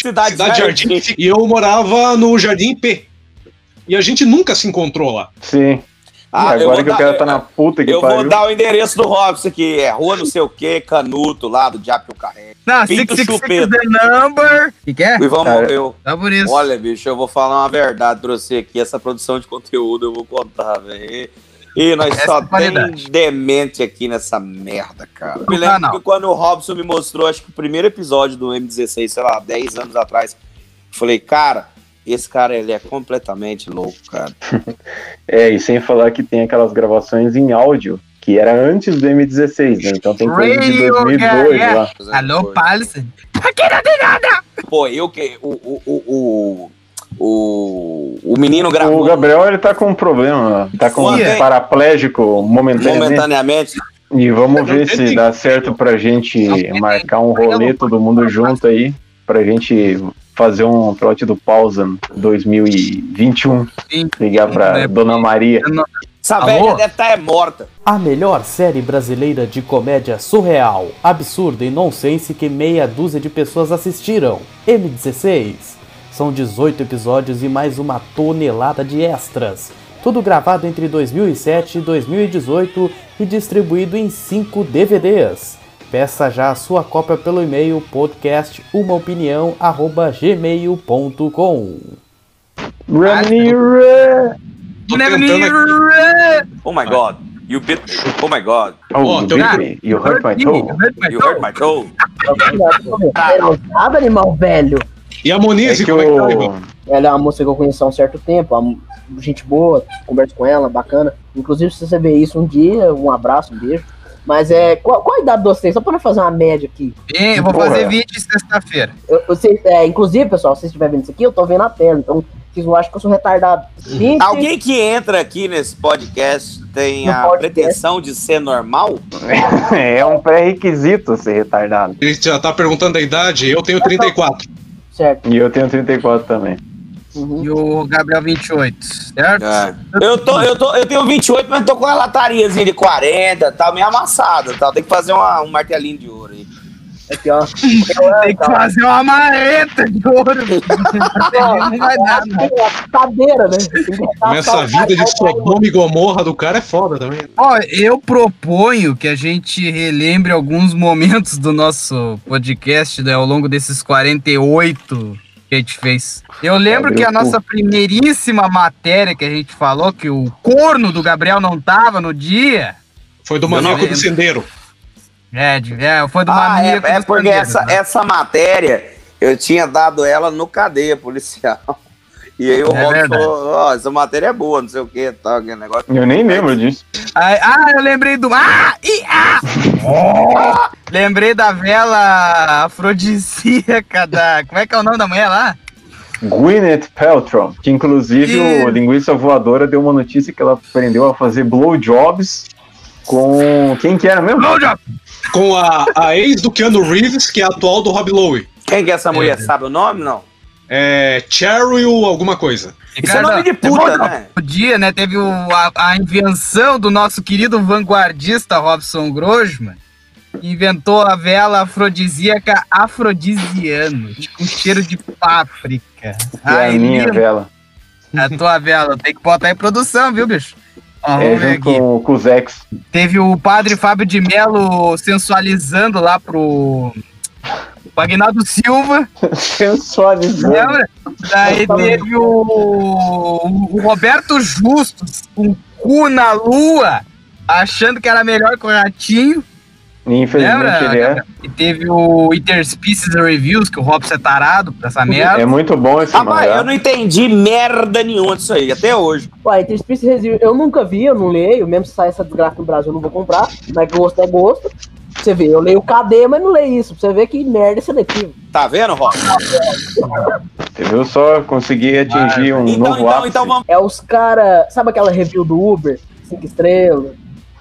Speaker 3: Cidade,
Speaker 7: Cidade
Speaker 3: Jardim.
Speaker 7: Jardim. E eu morava no Jardim P. E a gente nunca se encontrou lá.
Speaker 4: Sim.
Speaker 3: Ah,
Speaker 4: e
Speaker 3: eu
Speaker 4: agora que o
Speaker 3: dar-
Speaker 4: cara tá na puta que
Speaker 3: Eu
Speaker 4: pariu.
Speaker 3: vou dar o endereço do Robson aqui. É rua não sei o que, Canuto, lá do Diabo que eu carrego.
Speaker 5: Não,
Speaker 3: Pinto
Speaker 5: 666
Speaker 3: chupeta.
Speaker 5: the number. O que, que é?
Speaker 3: E vamos,
Speaker 4: Cara,
Speaker 3: eu,
Speaker 5: Tá por isso.
Speaker 3: Olha, bicho, eu vou falar uma verdade pra você aqui. Essa produção de conteúdo eu vou contar, velho. E nós
Speaker 5: Essa
Speaker 3: só
Speaker 5: é
Speaker 3: tem
Speaker 5: qualidade.
Speaker 3: demente aqui nessa merda, cara.
Speaker 5: No
Speaker 3: Me lembro
Speaker 5: canal.
Speaker 3: que quando o Robson me mostrou, acho que o primeiro episódio do M16, sei lá, 10 anos atrás, eu falei, cara, esse cara, ele é completamente louco, cara.
Speaker 4: É, e sem falar que tem aquelas gravações em áudio, que era antes do M16, né? Então tem coisa de
Speaker 5: Radio
Speaker 4: 2002
Speaker 5: Gaga.
Speaker 4: lá.
Speaker 5: Alô, Palsen.
Speaker 3: Pô, eu que. O, o, o, o, o, o menino gravou
Speaker 4: O Gabriel, ele tá com um problema, tá com
Speaker 3: Sim,
Speaker 4: um
Speaker 3: é.
Speaker 4: paraplégico momentaneamente.
Speaker 3: momentaneamente.
Speaker 4: E vamos
Speaker 7: Não
Speaker 4: ver
Speaker 7: tem
Speaker 4: se dá certo pra gente marcar um rolê todo mundo junto aí, pra gente fazer um trote do pausa 2021.
Speaker 5: Sim.
Speaker 4: Ligar pra
Speaker 5: É,
Speaker 4: Dona Maria.
Speaker 3: Essa
Speaker 5: Alô?
Speaker 3: velha deve estar é morta.
Speaker 1: A melhor série brasileira de comédia surreal, absurda e nonsense que meia dúzia de pessoas assistiram. M16. São 18 episódios e mais uma tonelada de extras. Tudo gravado entre 2007 e 2018 e distribuído em 5 DVDs. Peça já a sua cópia pelo e-mail podcastumaopinião@gmail.com.
Speaker 7: Tentando aqui.
Speaker 3: Oh my god. You bit me. Oh my god.
Speaker 4: Oh, you me. You hurt my toe.
Speaker 3: You hurt my toe.
Speaker 8: Nada, animal velho.
Speaker 7: E a
Speaker 4: É que
Speaker 7: como é que tá, Igor?
Speaker 4: o...
Speaker 8: Ela é uma moça que eu conheço há um certo tempo, uma gente boa, converso com ela, bacana. Inclusive, se você ver isso um dia, um abraço, um beijo. Mas é. Qual, qual a idade de vocês? Só pra nós fazer uma média aqui.
Speaker 5: E eu vou
Speaker 4: Porra.
Speaker 5: fazer vídeo sexta-feira.
Speaker 8: Eu, vocês- é, inclusive, pessoal, se vocês estiverem vendo isso aqui, eu tô vendo a tela. Então, vocês não acham que eu sou retardado. 20,
Speaker 3: Alguém que entra aqui nesse podcast tem a
Speaker 8: podcast.
Speaker 3: pretensão de ser normal?
Speaker 4: É um pré-requisito ser retardado.
Speaker 7: Ele já tá perguntando a idade, eu tenho 34.
Speaker 8: Certo.
Speaker 4: E eu tenho 34 também.
Speaker 8: Uhum.
Speaker 5: E o Gabriel 28, certo?
Speaker 3: É. Eu, tô, eu, tô, eu tenho 28, mas tô com uma latariazinha de 40, tá meio amassada, tá? Tem que fazer uma- um martelinho de ouro aí.
Speaker 8: Aqui, ó.
Speaker 5: Tem que fazer uma marreta de ouro. não vai dar, não.
Speaker 8: Cadeira, né?
Speaker 7: Essa vida de Sodoma e Gomorra do cara é foda também.
Speaker 5: Ó, eu proponho que a gente relembre alguns momentos do nosso podcast né, ao longo desses 48 que a gente fez. Eu lembro
Speaker 4: Abriu
Speaker 5: que a nossa primeiríssima matéria que a gente falou, que o corno do Gabriel não tava no dia.
Speaker 7: Foi do Maníaco do. Sendeiro.
Speaker 5: É, é foi do
Speaker 3: Ah, é,
Speaker 5: maníaco
Speaker 3: é
Speaker 5: dos
Speaker 3: porque essa,
Speaker 5: né?
Speaker 3: essa matéria eu tinha dado ela no cadeia policial. E aí o
Speaker 5: É
Speaker 3: Rob falou, ó, essa matéria é boa, não sei o que, tal, aquele negócio.
Speaker 4: Eu nem lembro disso.
Speaker 5: Ah, eu lembrei do. Ah! E, ah! Lembrei da vela afrodisíaca da. Como é que é o nome da mulher lá?
Speaker 4: Gwyneth Paltrow, que inclusive
Speaker 5: Ih.
Speaker 4: o Linguiça Voadora deu uma notícia que ela aprendeu a fazer blowjobs com... Quem que era mesmo?
Speaker 5: Blowjob!
Speaker 7: Com a, a ex do Keanu Reeves, que é a atual do Rob Lowe.
Speaker 3: Quem que é essa mulher? Sabe o nome, não?
Speaker 7: É Cheryl alguma coisa.
Speaker 3: Isso é nome de puta, né?
Speaker 5: O dia, né? Teve o- a, a invenção do nosso querido vanguardista Robson Grosman, que inventou a vela afrodisíaca afrodisiano, com cheiro de páprica.
Speaker 4: Que é a
Speaker 5: Ai,
Speaker 4: minha
Speaker 5: lindo.
Speaker 4: vela.
Speaker 5: A tua vela, tem que botar em produção, viu, bicho? Ó,
Speaker 4: É, junto com, com os ex.
Speaker 5: Teve o padre Fábio de Melo sensualizando lá pro. pro Agnaldo Silva,
Speaker 4: Sensualizando.
Speaker 5: lembra? Daí teve o, o Roberto Justus com o cu na lua, achando que era melhor que o Ratinho.
Speaker 4: Infelizmente
Speaker 5: Lembra?
Speaker 4: ele é.
Speaker 5: E teve o Interspecies Reviews, que o Robson é tarado pra essa merda.
Speaker 4: É muito bom esse
Speaker 3: Rapaz,
Speaker 4: mangá.
Speaker 3: eu não entendi merda nenhuma disso aí, até hoje.
Speaker 8: Ué, Interspecies Resíduos, eu nunca vi, eu não leio, mesmo se sair essa desgraça no Brasil eu não vou comprar, mas gosto é gosto. Você vê, eu leio KD, mas não leio isso, pra você ver que merda é seletivo.
Speaker 3: Tá vendo, Rob?
Speaker 4: Você viu só conseguir atingir um
Speaker 3: Então,
Speaker 4: novo
Speaker 3: então,
Speaker 4: ápice.
Speaker 3: então vamos.
Speaker 8: É os caras, sabe aquela review do Uber, cinco estrelas?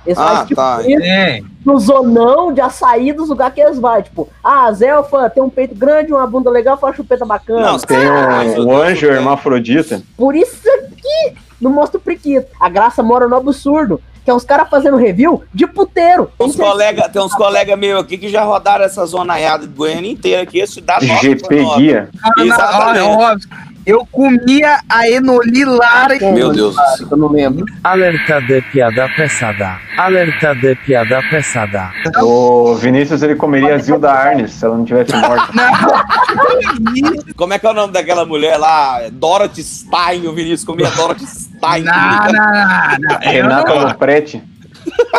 Speaker 8: Eles
Speaker 3: Ah,
Speaker 8: fazem tipo
Speaker 3: tá.
Speaker 8: isso
Speaker 5: É.
Speaker 8: no zonão de açaí dos lugares que eles vão. Tipo, ah, Zelfa tem um peito grande, uma bunda legal, faz chupeta bacana.
Speaker 3: Não,
Speaker 4: Tem um, o
Speaker 3: Deus,
Speaker 4: anjo
Speaker 3: velho.
Speaker 4: hermafrodita.
Speaker 8: Por isso aqui não mostra o priquito. A graça mora no absurdo. Que é os caras fazendo review de puteiro.
Speaker 3: Tem uns colega, tem uns colegas meus aqui que já rodaram essa zonaiada de Goiânia inteira aqui, esse dá nota
Speaker 4: GP Guia.
Speaker 3: Exatamente.
Speaker 5: Eu comia a Enoli Lara
Speaker 3: Meu Deus do céu.
Speaker 8: Eu não lembro.
Speaker 1: Alerta de piada pesada. Alerta de piada pesada.
Speaker 4: O Vinícius ele comeria a Zilda Arnes se ela não tivesse morta.
Speaker 3: Como é que é o nome daquela mulher lá? Dorothy Stein, o Vinícius comia Dorothy Stein.
Speaker 5: Não, não, não, não.
Speaker 4: Renata
Speaker 5: não-
Speaker 4: Lopretti.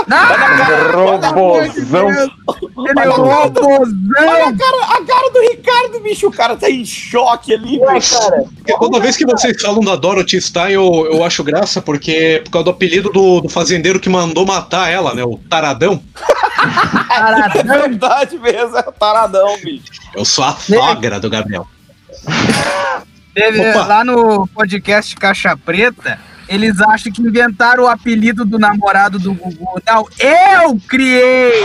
Speaker 5: Não,
Speaker 4: Robozão.
Speaker 5: ele é robôzão.
Speaker 3: Olha a cara, a cara do Ricardo, bicho, o cara tá em choque ali,
Speaker 8: Ué, cara,
Speaker 7: Porque toda vez que vocês falam da Dorothy Stein, eu, eu acho graça, porque é por causa do apelido do, do fazendeiro que mandou matar ela, né? O Taradão.
Speaker 3: É verdade mesmo, é o taradão, bicho.
Speaker 7: Eu sou a sogra do Gabriel.
Speaker 5: Teve lá no podcast Caixa Preta, eles acham que inventaram o apelido do namorado do Gugu. Não, eu criei!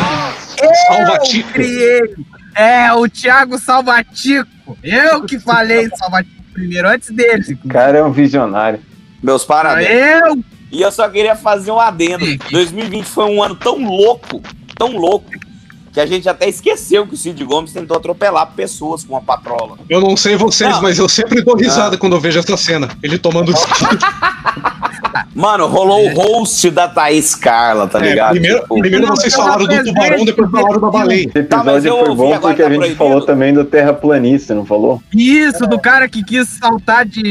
Speaker 5: Eu
Speaker 7: Salvatico.
Speaker 5: criei! É, o Thiago Salvatico. Eu que falei Salvatico primeiro, antes deles.
Speaker 4: O cara é um visionário.
Speaker 3: Meus parabéns.
Speaker 5: Eu!
Speaker 3: E eu só queria fazer um adendo.
Speaker 5: Sim.
Speaker 3: 2020 foi um ano tão louco, tão louco, que a gente até esqueceu que o Cid Gomes tentou atropelar pessoas com uma patrola.
Speaker 7: Eu não sei vocês,
Speaker 3: Não.
Speaker 7: mas eu sempre dou risada quando eu vejo essa cena. Ele tomando
Speaker 3: Mano, rolou o host da Thaís Carla, tá
Speaker 7: É,
Speaker 3: ligado?
Speaker 7: primeiro,
Speaker 3: Tipo,
Speaker 7: primeiro vocês falaram do tubarão, depois falaram da baleia.
Speaker 4: Esse
Speaker 3: Tá,
Speaker 4: episódio
Speaker 3: eu
Speaker 4: foi bom porque
Speaker 3: tá
Speaker 4: a gente
Speaker 3: proibido.
Speaker 4: falou também do terraplanista, não falou?
Speaker 5: Isso, do cara que quis saltar de,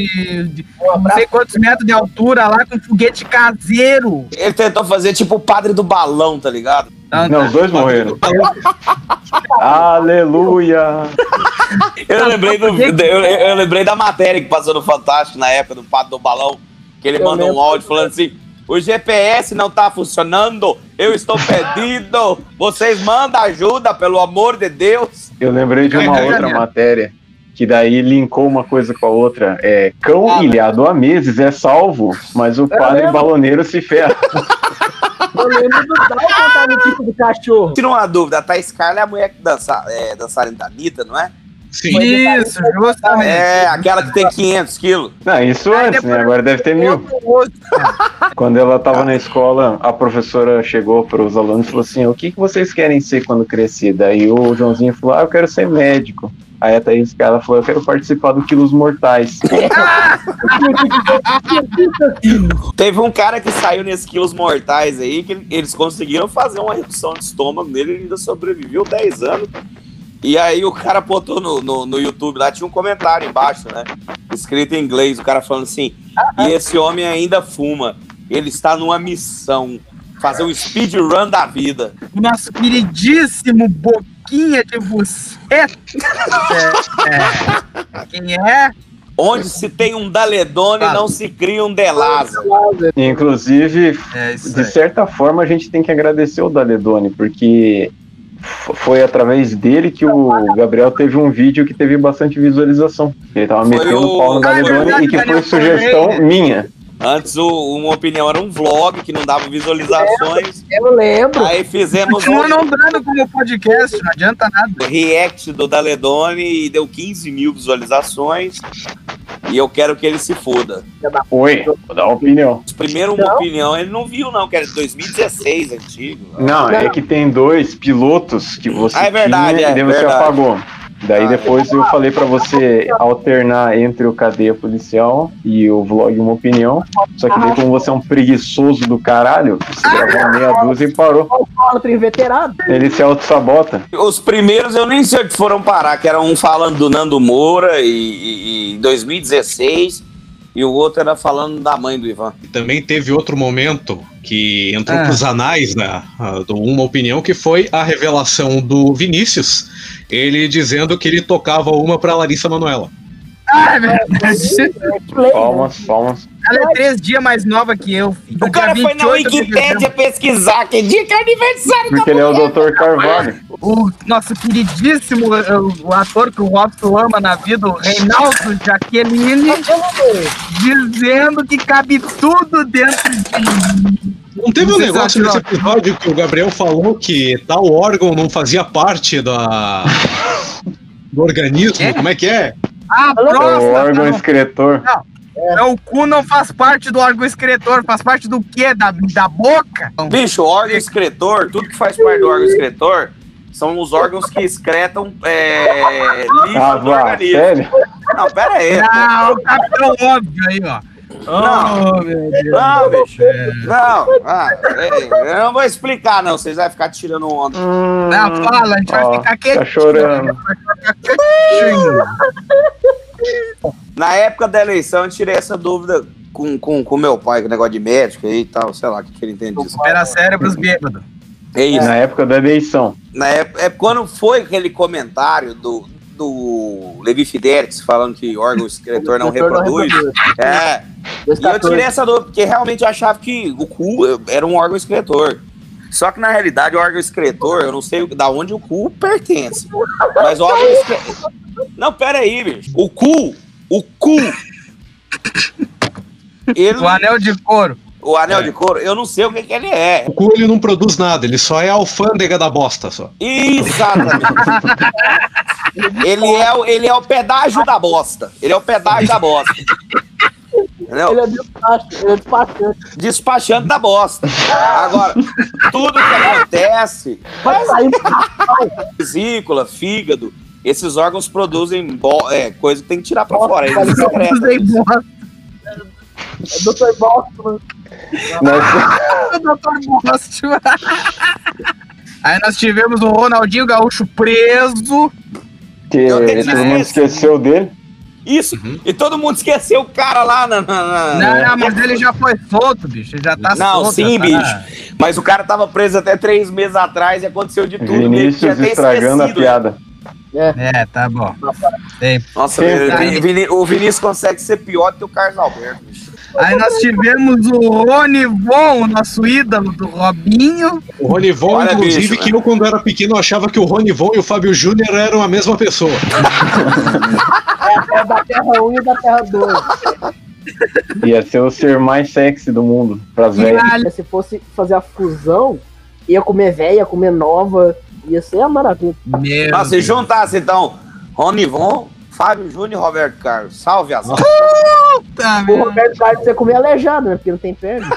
Speaker 5: de não sei quantos metros de altura lá com foguete caseiro.
Speaker 3: Ele tentou fazer tipo o padre do balão, tá ligado?
Speaker 5: Não,
Speaker 4: Não, os dois morreram. Aleluia!
Speaker 3: Eu lembrei, do, eu, eu lembrei da matéria que passou no Fantástico na época do padre do balão, que ele
Speaker 8: Eu
Speaker 3: manda um
Speaker 8: lembro.
Speaker 3: áudio falando assim: o GPS não tá funcionando, eu estou perdido, vocês mandam ajuda, pelo amor de Deus.
Speaker 4: Eu lembrei de uma outra matéria que daí linkou uma coisa com a outra. É, cão
Speaker 3: Ah,
Speaker 4: ilhado há meses é salvo, mas o padre
Speaker 8: mesmo?
Speaker 4: baloneiro se ferra.
Speaker 8: Eu lembro do contar no tipo do cachorro.
Speaker 3: Tira uma dúvida, a Thaís Carla é a mulher que dança, é, dançarina da Anitta, não é?
Speaker 7: Sim.
Speaker 5: Isso, justamente.
Speaker 3: É, aquela que tem 500 quilos.
Speaker 4: Não, isso
Speaker 5: Aí
Speaker 4: antes, né? Agora deve ter mil.
Speaker 5: Cara.
Speaker 4: Quando ela tava na escola, a professora chegou para os alunos e falou assim: O que, que vocês querem ser quando crescer? Daí o Joãozinho falou: Ah, eu quero ser médico. Aí a Thaís Carla falou: Eu quero participar do Quilos Mortais.
Speaker 3: Teve um cara que saiu nesses quilos mortais aí, que eles conseguiram fazer uma redução de estômago nele, ele ainda sobreviveu 10 anos. E aí o cara botou no, no, no YouTube lá, tinha um comentário embaixo, né? Escrito em inglês, o cara falando assim, e esse homem ainda fuma. Ele está numa missão. Fazer um speedrun da vida.
Speaker 5: O nosso queridíssimo Boquinha de Buceta. É, é. Quem é?
Speaker 3: Onde se tem um Daledone,
Speaker 5: Fala.
Speaker 3: não se cria um Delasa.
Speaker 4: Inclusive,
Speaker 5: É
Speaker 4: de certa forma, a gente tem que agradecer o Daledone, porque foi através dele que o Gabriel teve um vídeo que teve bastante visualização. Ele tava
Speaker 3: Foi
Speaker 4: metendo
Speaker 3: o-
Speaker 4: pau no Daledone
Speaker 5: verdade,
Speaker 4: e que foi sugestão minha.
Speaker 3: Antes o, uma opinião era um vlog que não dava visualizações.
Speaker 8: Eu lembro.
Speaker 3: Aí fizemos
Speaker 5: Continua
Speaker 3: um
Speaker 5: não dando como podcast, não adianta nada.
Speaker 3: react do Daledone e deu 15 mil visualizações. E eu quero que ele se foda.
Speaker 4: Oi, vou dar uma opinião.
Speaker 3: Primeiro, uma
Speaker 8: Não.
Speaker 3: opinião, ele não viu, não, que era de 2016, antigo.
Speaker 4: Não, é que tem dois pilotos que você
Speaker 3: Ah, é verdade,
Speaker 4: tinha
Speaker 3: é
Speaker 4: e daí você
Speaker 3: verdade.
Speaker 4: apagou. Daí
Speaker 3: Ah,
Speaker 4: depois eu falei pra você alternar entre o cadeia policial e o vlog Uma Opinião. Só que daí como você é um preguiçoso do caralho, você gravou meia dúzia e parou. Ele se auto-sabota.
Speaker 3: Os primeiros eu nem sei onde foram parar, que era um falando do Nando Moura e, e, e 2016, e o outro era falando da mãe do Ivan.
Speaker 7: E também teve outro momento que entrou
Speaker 5: Ah.
Speaker 7: pros anais né, ah, do Uma Opinião, que foi a revelação do Vinícius, ele dizendo que ele tocava uma pra Larissa Manoela.
Speaker 5: Ah, é verdade.
Speaker 4: Palmas, palmas.
Speaker 5: Ela é três dias mais nova que eu. filho.
Speaker 3: O cara foi na
Speaker 5: 28 de
Speaker 3: Wikipédia pesquisar que dia que é aniversário
Speaker 4: Porque ele é o Dr. Carvalho.
Speaker 5: O nosso queridíssimo eh, o ator que o Robson ama na vida, o Reinaldo Jaqueline, dizendo que cabe tudo dentro de
Speaker 7: Não teve um negócio nesse episódio que o Gabriel falou que tal órgão não fazia parte da, do organismo?
Speaker 5: É?
Speaker 7: Como é que é?
Speaker 5: Ah,
Speaker 4: É o órgão
Speaker 5: próstata.
Speaker 4: excretor.
Speaker 5: Não, o cu não faz parte do órgão excretor, faz parte do quê? Da, da boca?
Speaker 3: Bicho, órgão excretor, tudo que faz parte do órgão excretor são os órgãos que excretam é, lixo
Speaker 4: Ah,
Speaker 3: do organismo.
Speaker 4: sério?
Speaker 3: Não, pera aí.
Speaker 5: Não, o capitão óbvio aí, ó.
Speaker 3: Não.
Speaker 5: Oh, meu Deus.
Speaker 3: Não, bicho. Não, ah, é, eu não vou explicar, não. Vocês vão ficar tirando onda.
Speaker 4: Hum,
Speaker 5: Não, fala, a gente vai
Speaker 4: ó,
Speaker 5: ficar quietinho.
Speaker 4: Tá chorando.
Speaker 5: Vai ficar quietinho.
Speaker 3: Na época da eleição, eu tirei essa dúvida com, com, com meu pai, com o negócio de médico aí e tal, sei lá o que, que ele entende disso.
Speaker 5: Era cérebros bêbados.
Speaker 3: É isso.
Speaker 4: Na época da eleição.
Speaker 3: Na época, é quando foi aquele comentário do, do Levi Fidelix falando que órgão excretor não
Speaker 8: Excretor não
Speaker 3: reproduz.
Speaker 8: reproduz.
Speaker 3: É. E eu tirei essa dúvida, porque realmente eu achava que o cu era um órgão excretor. Só que na realidade o órgão excretor, eu não sei da onde o cu pertence. Mas o órgão excretor. Não, pera aí, bicho. O cu, o cu. Ele,
Speaker 5: O anel de couro.
Speaker 3: o anel
Speaker 7: É.
Speaker 3: de couro, eu não sei o que, que ele é.
Speaker 7: O cu ele não produz nada, ele só é a alfândega da bosta só.
Speaker 3: Exatamente. ele, é, o- ele é o pedágio da bosta. Ele é o pedágio da bosta. Entendeu?
Speaker 8: Ele é despachante, ele é despachante.
Speaker 3: Despachando da bosta. Agora, tudo que acontece,
Speaker 8: Vai sair
Speaker 3: vesícula, fígado, esses órgãos produzem bo- é, coisa que tem que tirar pra fora. Eles
Speaker 8: Nossa,
Speaker 3: secretam.
Speaker 8: É Dr. Bostman.
Speaker 4: Mas,
Speaker 5: Dr. Bosta. Aí nós tivemos o Ronaldinho Gaúcho preso.
Speaker 4: que todo mundo esqueceu dele.
Speaker 3: Isso. E todo mundo esqueceu o cara lá na. na- na-
Speaker 5: Não, não, mas ele já foi solto, bicho. Ele já tá
Speaker 3: Não,
Speaker 5: solto.
Speaker 3: sim,
Speaker 5: tá-
Speaker 3: bicho. Mas o cara tava preso até três meses atrás e aconteceu de tudo. Ele
Speaker 4: Vinícius
Speaker 3: tinha até
Speaker 4: estragando a
Speaker 3: esquecido.
Speaker 4: piada.
Speaker 5: É, tá bom.
Speaker 3: Nossa, Vini- o Vinícius consegue ser pior do que o Carlos Alberto. bicho.
Speaker 5: Aí nós tivemos o Rony Von, o nosso ídolo do Robinho.
Speaker 7: O Ronivon,
Speaker 3: Olha,
Speaker 7: inclusive,
Speaker 3: bicho,
Speaker 7: que eu, quando era pequeno, achava que o Ronivon e o Fábio Júnior eram a mesma pessoa.
Speaker 8: É da Terra 1 e da Terra 2.
Speaker 4: Ia ser o ser mais sexy do mundo pras velhas.
Speaker 8: Se fosse fazer a fusão, ia comer velha, ia comer nova, ia ser a maravilha.
Speaker 5: Meu
Speaker 3: Nossa, se juntasse então Ronivon, Fábio Júnior e Roberto Carlos. Salve as almas.
Speaker 5: Puta,
Speaker 8: O. Roberto Carlos ia comer aleijado, né? Porque não tem perna.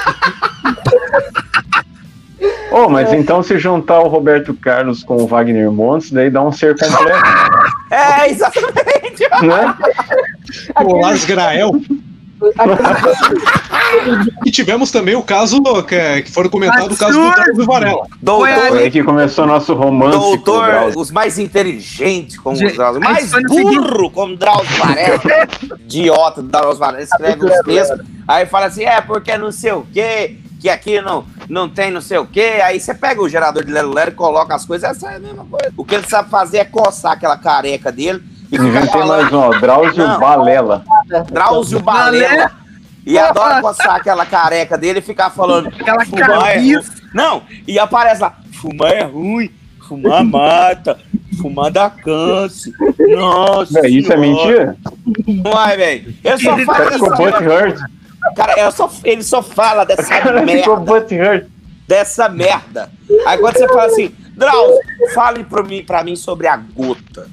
Speaker 4: Oh, mas então se juntar o Roberto Carlos com o Wagner Montes, daí dá um ser completo,
Speaker 3: É, exatamente.
Speaker 4: né?
Speaker 7: O Lars Grael. E tivemos também o caso que, que foi comentado, o caso do. Drauzio Varela.
Speaker 3: Doutor,
Speaker 4: Foi aí que começou nosso romance com o
Speaker 3: doutor, os mais inteligentes como
Speaker 5: Gente,
Speaker 3: o Drauzio, mais
Speaker 5: no
Speaker 3: burro como Drauzio Varela, idiota do Drauzio Varela, escreve os textos, aí fala assim, é porque não sei o quê, que aqui não, não tem não sei o quê, aí você pega o gerador de Lero Lero e coloca as coisas, essa é a mesma coisa. O que ele sabe fazer é coçar aquela careca dele
Speaker 4: tem mais um, ó, Drauzio
Speaker 3: Não.
Speaker 4: Balela.
Speaker 3: Drauzio Balela. E adora coçar aquela careca dele e ficar falando.
Speaker 5: Aquela
Speaker 3: fumar é
Speaker 5: cabeça.
Speaker 3: Não, e aparece lá. Fumar é ruim, fumar mata, fumar dá câncer. Nossa.
Speaker 4: Isso é mentira?
Speaker 3: Uai, velho. Ele só
Speaker 5: Ele
Speaker 3: fala
Speaker 4: ficou
Speaker 3: dessa. Cara, ele só, ele só fala dessa
Speaker 4: cara
Speaker 3: merda. Dessa merda. Aí quando você fala assim, Drauzio, fale pra mim, pra mim sobre a gota.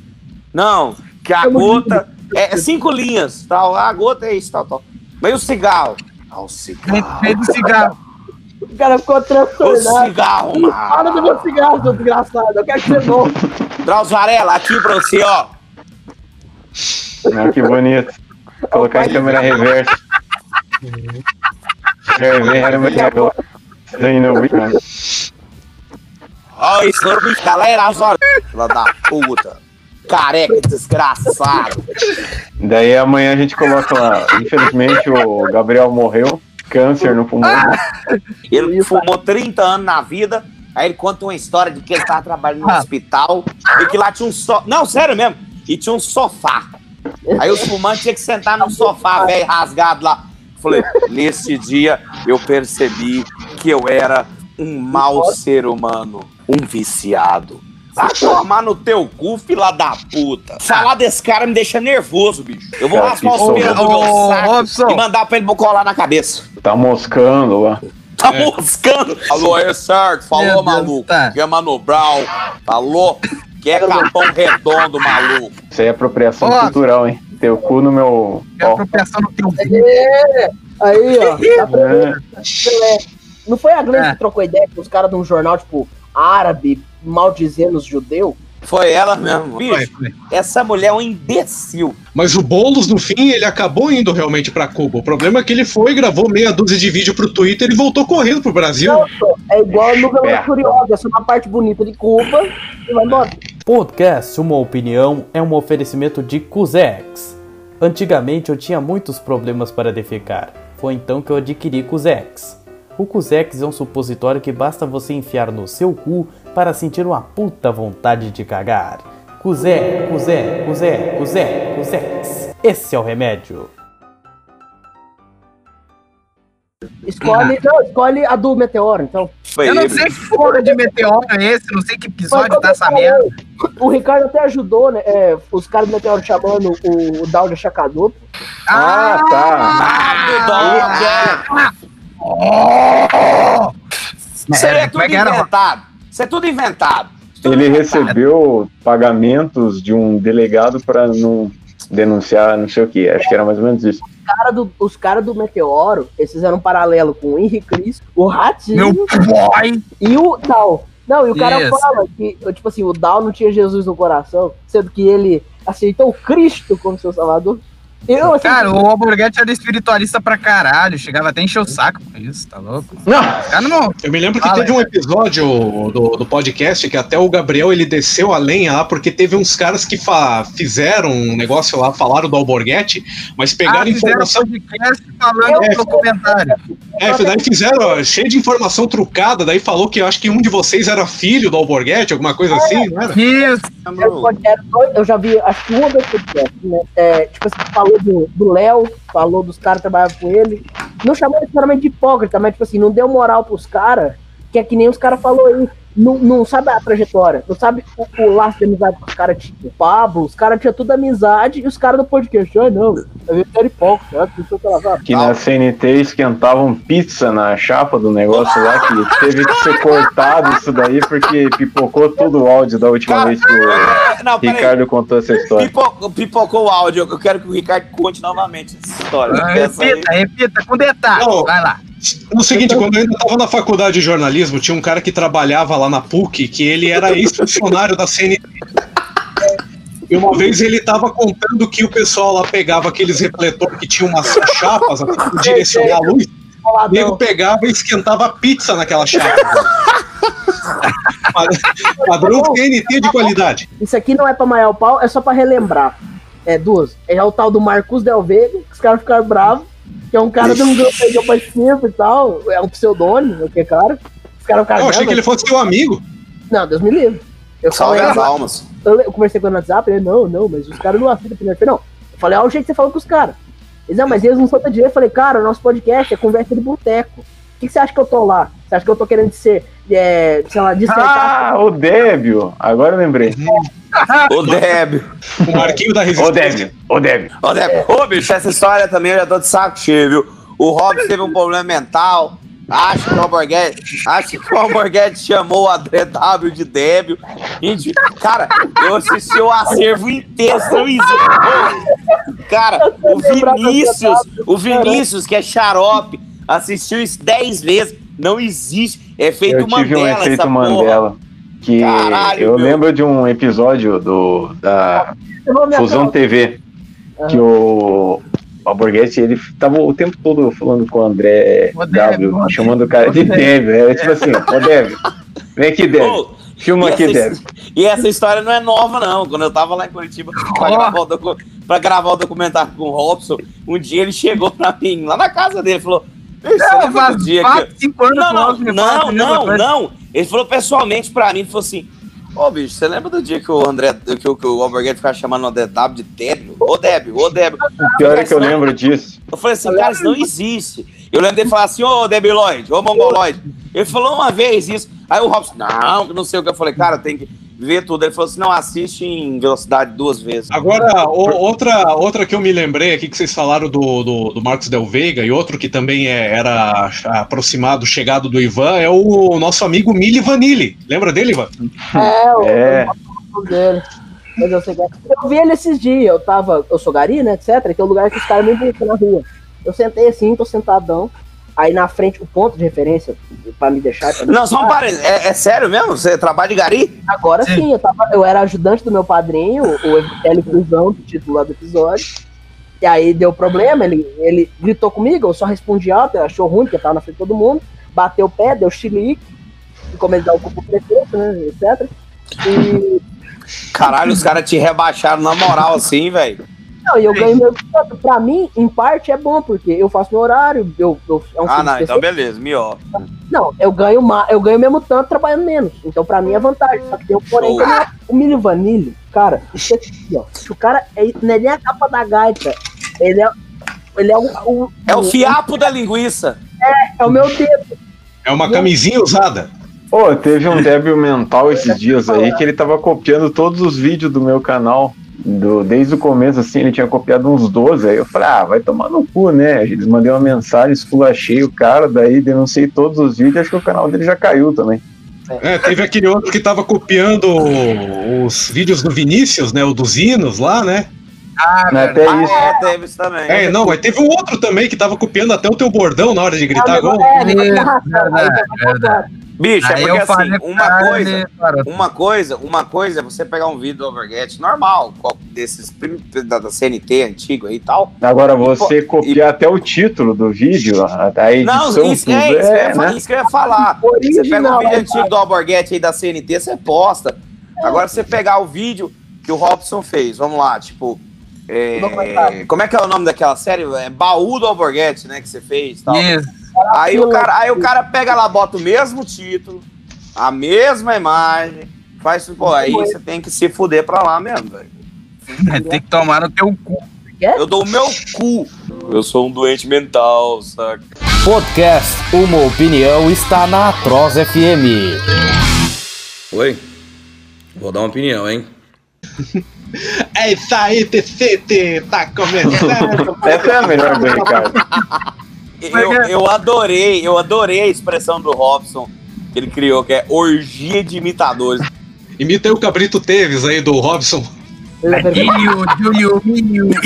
Speaker 3: Não, que a gota é cinco linhas, tal. A gota é isso, tal, tal. Mas e o cigarro? Ah, o cigarro.
Speaker 5: Meio cigarro.
Speaker 8: O cara ficou
Speaker 3: O
Speaker 8: transtornado.
Speaker 3: cigarro,
Speaker 8: Para do
Speaker 3: mano.
Speaker 8: meu cigarro, seu desgraçado. Eu quero que você volte.
Speaker 3: Drauzio Varela, aqui pra você, ó.
Speaker 4: Ah, que bonito. Colocar em câmera reversa. Vídeo.
Speaker 3: Ó, isso galera, as horas. Filha da puta. Careca desgraçado.
Speaker 4: Daí amanhã a gente coloca lá. Infelizmente o Gabriel morreu. Câncer no pulmão.
Speaker 3: Ele fumou 30 anos na vida. Aí ele conta uma história de que ele tava trabalhando no
Speaker 5: Ah.
Speaker 3: hospital e que lá tinha um sofá. Não, sério mesmo. E tinha um sofá. Aí os fumantes tinham que sentar no sofá, velho, rasgado lá. Falei, nesse dia eu percebi que eu era um mau ser humano, um viciado. Vai tomar no teu cu, fila da puta. Falar desse cara me deixa nervoso, bicho. Eu vou
Speaker 4: Cara,
Speaker 3: raspar
Speaker 4: que
Speaker 3: os pelos do meu saco
Speaker 5: Robson.
Speaker 3: e mandar pra ele colar na cabeça.
Speaker 4: Tá moscando lá.
Speaker 3: Tá moscando. Falou, é certo. Falou,
Speaker 5: Meu
Speaker 3: maluco.
Speaker 5: tá.
Speaker 3: Quer Mano Brown. Falou. Quer capão redondo, maluco.
Speaker 4: Isso aí é apropriação
Speaker 5: Ó.
Speaker 4: cultural, hein? Teu cu no meu.
Speaker 5: É apropriação no teu
Speaker 8: É. Aí, ó. Tá
Speaker 4: É.
Speaker 8: Não foi a Glenn
Speaker 5: É.
Speaker 8: que trocou ideia com os caras de um jornal, tipo, árabe, maldizendo os judeus?
Speaker 3: Foi ela mesmo.
Speaker 5: Foi,
Speaker 3: Bicho,
Speaker 5: foi.
Speaker 3: essa mulher é um imbecil.
Speaker 7: Mas o Boulos, no fim, ele acabou indo realmente pra Cuba. O problema é que ele foi, gravou meia dúzia de vídeo pro Twitter e voltou correndo pro Brasil.
Speaker 8: Pô, é igual no. Velozes Furiosos, é só uma parte bonita de Cuba e vai embora.
Speaker 1: Podcast Uma Opinião é um oferecimento de Cusex. Antigamente eu tinha muitos problemas para defecar. Foi então que eu adquiri Cusex. O Cusex é um supositório que basta você enfiar no seu cu para sentir uma puta vontade de cagar. Cusé, Cusé, Cusé, Cusé, Cusex. Esse é o remédio.
Speaker 8: Escolhe, não, escolhe a do Meteoro, então.
Speaker 3: Foi
Speaker 5: Eu não sei que porra de meteoro é esse, não sei que episódio tá essa merda.
Speaker 8: O Ricardo até ajudou, né? é, os caras do Meteoro chamando o, o Down de Chacadu.
Speaker 4: Ah, tá.
Speaker 3: Ah, Isso aí é tudo
Speaker 5: é que era?
Speaker 3: inventado. Isso é tudo inventado. Isso é tudo
Speaker 4: Ele
Speaker 3: inventado.
Speaker 4: recebeu pagamentos de um delegado para não denunciar não sei o que. Acho que era mais ou menos isso.
Speaker 8: Cara do- os caras do Meteoro, eles fizeram um paralelo com o Henrique Cristo, o Ratinho
Speaker 5: Meu boy!
Speaker 8: e o Dal. Não, e o cara
Speaker 5: Isso.
Speaker 8: fala que, tipo assim, o Dal não tinha Jesus no coração, sendo que ele aceitou Cristo como seu salvador. Eu, assim,
Speaker 5: Cara, o Alborguete era espiritualista pra caralho. Chegava até a encher o saco com isso, tá louco?
Speaker 4: Não!
Speaker 5: Cara, não.
Speaker 7: Eu me lembro que
Speaker 5: Fala,
Speaker 7: teve um episódio do, do podcast que até o Gabriel ele desceu a lenha lá, porque teve uns caras que fa- fizeram um negócio lá, falaram do Alborguete, mas pegaram
Speaker 5: Ah,
Speaker 7: informação.
Speaker 5: podcast falando
Speaker 7: É,
Speaker 5: do documentário.
Speaker 7: É, daí fizeram ó, cheio de informação trucada, daí falou que eu acho que um de vocês era filho do Alborguete, alguma coisa assim, não era?
Speaker 5: Isso.
Speaker 8: eu, já vi, acho que um ou dois podcasts, né? É, tipo assim, falou do do Léo, falou dos caras que trabalhavam com ele. Não chamou necessariamente de hipócrita, mas tipo assim, não deu moral pros caras, que é que nem os caras falou aí. Não, não sabe a trajetória, não sabe o, o laço de amizade que os caras tinham. O Pablo, os caras tinham tudo amizade e os caras do podcast, ah, não, que ela sabe.
Speaker 4: Que na CNT esquentavam pizza na chapa do negócio lá, que teve que ser cortado isso daí, porque pipocou todo o áudio da última
Speaker 3: Cara,
Speaker 4: vez que o
Speaker 3: É, Não.
Speaker 4: Ricardo contou essa história.
Speaker 3: Pipo- pipocou o áudio. Eu quero que o Ricardo conte novamente essa história.
Speaker 5: Ah,
Speaker 3: aí-
Speaker 5: repita, repita, com detalhe.
Speaker 7: Não.
Speaker 5: Vai lá.
Speaker 7: No seguinte, quando eu ainda estava na faculdade de jornalismo, tinha um cara que trabalhava lá na PUC, que ele era ex-funcionário da CNT. E uma vez ele estava contando que o pessoal lá pegava aqueles refletor que tinha umas chapas assim, pra direcionar a luz, o nego pegava e esquentava pizza naquela chapa. Padrão CNT de qualidade.
Speaker 8: Isso aqui não é pra maiar o pau, é só pra relembrar. É duas. É o tal do Marcos Del Vega, que os caras ficaram bravos, que é um cara de um grupo aí que eu participo e tal. É um pseudônimo, que é cara. Ficaram
Speaker 7: Eu achei que ele fosse teu amigo.
Speaker 8: Não, Deus me livre. Eu
Speaker 3: Salve as almas.
Speaker 8: eu, eu conversei com ele no WhatsApp, ele, não, não, mas os caras não aceitam primeiro. Eu falei, não. Eu falei, olha o jeito que você falou com os caras. Eles, não, mas eles não são da direita. Eu falei, cara, o nosso podcast é conversa de boteco. O que, que você acha que eu tô lá? Você acha que eu tô querendo ser, é, sei lá, dissertar?
Speaker 4: Ah, o Débio! Agora eu lembrei.
Speaker 3: Ô, Débio.
Speaker 7: O Marquinho da
Speaker 4: Ô
Speaker 7: Resistência.
Speaker 4: Débio, ô Débio.
Speaker 3: Ô, Débio. Ô, bicho, essa história também eu já tô de saco cheio, viu? O Robson teve um problema mental. Acho que o Alborguete, acho que o Alborguete chamou o André W de. Gente, cara, eu assisti o acervo inteiro. Cara, o Vinícius, o Vinícius, que é xarope, assistiu isso 10 vezes. Não existe. É feito
Speaker 4: Eu tive um
Speaker 3: Mandela essa
Speaker 4: efeito
Speaker 3: porra.
Speaker 4: Mandela. Que
Speaker 3: Caralho,
Speaker 4: eu
Speaker 3: meu.
Speaker 4: lembro de um episódio do, da Fusão. TV, que o Alborguete, ele tava o tempo todo falando com o André W,
Speaker 5: ô,
Speaker 4: chamando o cara de.
Speaker 5: Débio.
Speaker 4: Era tipo assim, ô Débio, vem aqui.
Speaker 3: Ô,
Speaker 4: Filma aqui, Débio.
Speaker 3: E essa história não é nova, não. Quando eu tava lá em Curitiba pra,
Speaker 5: Ó.
Speaker 3: gravar, o docu- pra gravar o documentário com o Robson, um dia ele chegou pra mim, lá na casa dele, e falou: "Ei, você
Speaker 5: Não, faz
Speaker 3: dia
Speaker 5: quatro,
Speaker 3: que.
Speaker 5: cinco anos
Speaker 3: Não,
Speaker 5: o
Speaker 3: não, não, não, não. Ele falou pessoalmente pra mim, ele falou assim. Ô, bicho, você lembra do dia que o André, que o, que o Alberguete ficava chamando o André W de Débio? Ô, Débio, ô, Débio.
Speaker 4: Pior é que eu lembro disso.
Speaker 3: Eu falei assim, cara, isso não existe. Eu lembro dele falar assim, ô Debiloid, ô Mongoloid. Ele falou uma vez isso. Aí o Robson, não, não sei o que. Eu falei, cara, tem que ver tudo. Ele falou assim, não, assiste em velocidade duas vezes.
Speaker 7: Agora, o- outra, outra que eu me lembrei aqui que vocês falaram do, do, do Marcos Del Veiga e outro que também é- era aproximado, chegado do Ivan, é o nosso amigo Mili Vanilli. Lembra dele, Ivan?
Speaker 8: É, o
Speaker 4: É.
Speaker 8: o dele. Mas eu, sei que é. eu vi ele esses dias, eu tava, eu sou gari, né, etc, que é um lugar que os caras me buscam na rua. Eu sentei assim, tô sentadão, aí na frente, o ponto de referência, pra me deixar... pra me
Speaker 3: Não, só um parênteses. É, é sério mesmo? Você trabalha de gari?
Speaker 8: Agora
Speaker 5: Sim.
Speaker 8: sim, eu, tava, eu era ajudante do meu padrinho, o Evangelho Cruzão, do título lá do episódio. E aí deu problema, ele, ele gritou comigo, eu só respondi alto, ele achou ruim, porque eu tava na frente de todo mundo, bateu o pé, deu chilique, como ele dá o corpo prefeito, né, etc. E,
Speaker 3: Caralho, os caras te rebaixaram na moral assim, velho.
Speaker 8: Não, e eu ganhei meu tanto. Pra mim, em parte, é bom, porque eu faço meu horário, eu, eu, é um
Speaker 3: Ah, não, então beleza, melhor.
Speaker 8: Não, eu ganho, eu ganho mesmo tanto trabalhando menos. Então, pra mim, é vantagem. Só que tem um porém que é o milho vanille, cara, aqui, ó. O cara é, não é nem a capa da gaita. Ele é. Ele é o. o-
Speaker 3: É o fiapo da linguiça.
Speaker 8: É o meu dedo.
Speaker 7: É uma camisinha usada.
Speaker 4: Pô, teve um débil mental esses dias aí que ele tava copiando todos os vídeos do meu canal. Do, desde o começo, assim, ele tinha copiado uns 12. Aí eu falei, ah, vai tomar no cu, né? Eles mandei uma mensagem, esculachei o cara, daí denunciei todos os vídeos, acho que o canal dele já caiu também.
Speaker 7: É, teve aquele outro que tava copiando os vídeos do Vinícius, né? O dos hinos lá, né?
Speaker 5: Ah,
Speaker 4: Não é até
Speaker 3: Ah,
Speaker 4: isso.
Speaker 3: é, teve isso também.
Speaker 7: É, não, mas teve um outro também que tava copiando até o teu bordão na hora de gritar gol.
Speaker 8: É, ele vai
Speaker 5: Isso,
Speaker 8: narrar, cara, aí
Speaker 5: verdade,
Speaker 8: vai
Speaker 3: Bicho, é
Speaker 5: Aí
Speaker 3: porque
Speaker 5: eu falei
Speaker 3: assim, uma
Speaker 5: cara,
Speaker 3: coisa,
Speaker 5: ele parou.
Speaker 3: uma coisa, uma coisa é você pegar um vídeo do Overget normal, desses da, da CNT antigo aí e tal.
Speaker 4: Agora, você copiar até o título do vídeo, a, a edição,
Speaker 3: Não, isso,
Speaker 4: tudo,
Speaker 3: é, isso, que eu ia
Speaker 4: é, né?
Speaker 3: isso que eu ia falar. Você pega
Speaker 8: Original,
Speaker 3: um vídeo
Speaker 8: é,
Speaker 3: antigo do Alborguete aí da CNT, você posta. Agora você pegar o vídeo que o Robson fez, vamos lá, tipo. é, como é que é o nome daquela série? É Baú do Alborguete, né? Que você fez e tal.
Speaker 5: Isso.
Speaker 3: Aí o, cara, aí o cara pega lá, bota o mesmo título, a mesma imagem, faz. Pô, aí você tem que se fuder pra lá mesmo, velho.
Speaker 5: Tem que tomar no teu cu.
Speaker 3: Eu dou o meu cu. Eu sou um doente mental, saca?
Speaker 1: Podcast Uma Opinião está na Atroz FM.
Speaker 3: Oi? Vou dar uma opinião, hein?
Speaker 7: É isso aí, TCT, tá começando.
Speaker 4: Essa é a melhor Ricardo.
Speaker 3: Eu, eu adorei, eu adorei a expressão do Robson que ele criou, que é orgia de imitadores.
Speaker 7: Imitei o Cabrito Teves aí do Robson.
Speaker 5: Ilho.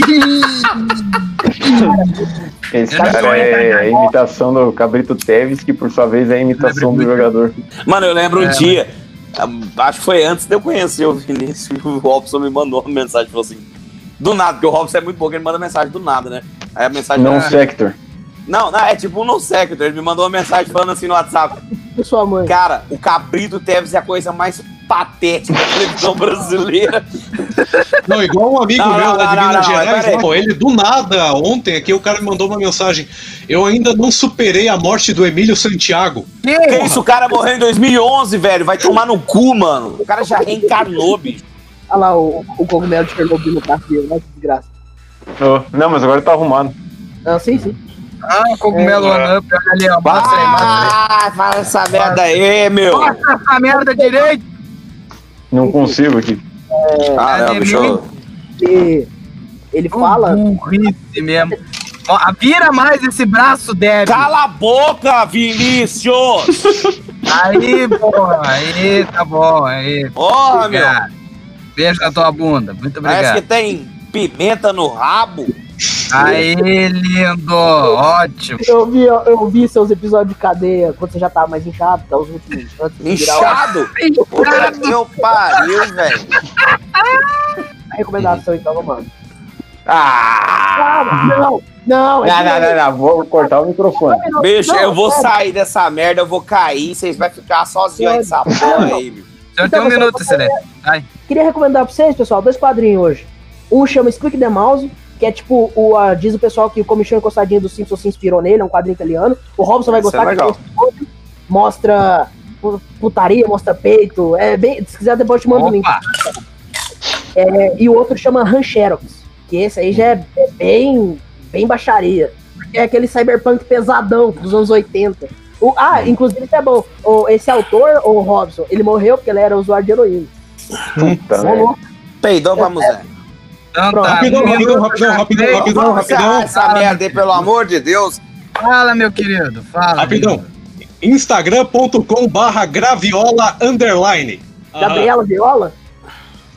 Speaker 4: Esse cara é a imitação do Cabrito Teves, que por sua vez é a imitação do jogador.
Speaker 3: Mano, eu lembro um
Speaker 5: É,
Speaker 3: dia, ah, acho que foi antes de eu conhecer o Vinícius, o Robson me mandou uma mensagem, falou assim, do nada, porque o Robson é muito bom, ele manda mensagem do nada, né? Aí a mensagem
Speaker 4: Não
Speaker 3: era-
Speaker 4: sector.
Speaker 3: Não, não, é tipo um no sector, ele me mandou uma mensagem falando assim no WhatsApp,
Speaker 8: sua mãe?
Speaker 3: cara, o Cabrito Teves é a coisa mais patética da televisão brasileira.
Speaker 7: Não, igual um amigo
Speaker 3: Não,
Speaker 7: meu
Speaker 3: não,
Speaker 7: lá de
Speaker 3: não,
Speaker 7: Minas Gerais, pô, ele do nada, ontem aqui, o cara me mandou uma mensagem. Eu ainda não superei a morte do Emílio Santiago.
Speaker 3: Que isso, o cara morreu em 2011, velho, vai tomar no cu, mano. O cara já reencarnou, bicho.
Speaker 8: Olha lá o, o cogumelo de Chernobyl no carro dele, olha que desgraça.
Speaker 4: Oh, não, mas agora tá arrumado.
Speaker 8: Não, sim, sim.
Speaker 5: Ah, cogumelo on up, olha ali, ó. Aí, mostra aí.
Speaker 3: Ah, fala essa merda aí, meu.
Speaker 5: Mostra essa merda direito.
Speaker 4: Não consigo aqui.
Speaker 3: Ah, não, bicho.
Speaker 5: meu?
Speaker 8: E ele fala.
Speaker 5: Burrice mesmo. Ó, vira mais esse braço, Deb.
Speaker 3: Cala a boca, Vinícius!
Speaker 5: Aí, porra. Aí, tá bom. Aí.
Speaker 3: Porra, meu.
Speaker 5: Obrigado. Beijo na tua bunda. Muito
Speaker 3: Parece que
Speaker 5: obrigado.
Speaker 3: tem pimenta no rabo.
Speaker 5: Aí, lindo. Ótimo.
Speaker 8: Eu vi, eu vi seus episódios de cadeia quando você já tava mais inchado, é os últimos. Antes de virar o-
Speaker 3: Inchado? Puta que eu pariu, velho.
Speaker 8: a recomendação, então, lá.
Speaker 4: Ah!
Speaker 8: Ah, não, não, é
Speaker 4: Não,
Speaker 8: que-
Speaker 4: não, não, não, vou cortar o microfone.
Speaker 3: Bicho,
Speaker 8: Não,
Speaker 3: eu vou
Speaker 8: sério.
Speaker 3: sair dessa merda, eu vou cair, vocês vão ficar sozinhos nessa porra aí, bicho.
Speaker 5: Eu tenho um
Speaker 8: você-
Speaker 5: minuto, Celeste. Vai.
Speaker 8: Queria recomendar pra vocês, pessoal, dois quadrinhos hoje. Um chama Squeak the Mouse, que é tipo, o, ah, diz o pessoal que o Comichão Encostadinho do Simpsons se inspirou nele, é um quadrinho italiano. O Robson vai
Speaker 3: Isso
Speaker 8: gostar,
Speaker 3: é legal.
Speaker 8: que mostra pu- putaria, mostra peito. É bem, se quiser depois eu te mando o link. É, e o outro chama Rancherox, que esse aí já é, é bem, bem baixaria. É aquele cyberpunk pesadão dos anos 80. O, ah, inclusive isso é bom. O, esse autor, o Robson, ele morreu porque ele era usuário de heroína.
Speaker 4: Puta.
Speaker 3: Peidou pra Zé.
Speaker 5: Então
Speaker 8: Pronto.
Speaker 5: tá.
Speaker 7: Rapidão, rapidão, rapidão, rapidão, rapidão.
Speaker 3: Encerrar essa merda aí, pelo amor de Deus.
Speaker 5: Fala, meu querido. Fala.
Speaker 7: Rapidão. Instagram.com barra graviola underline.
Speaker 8: Gabriela Viola?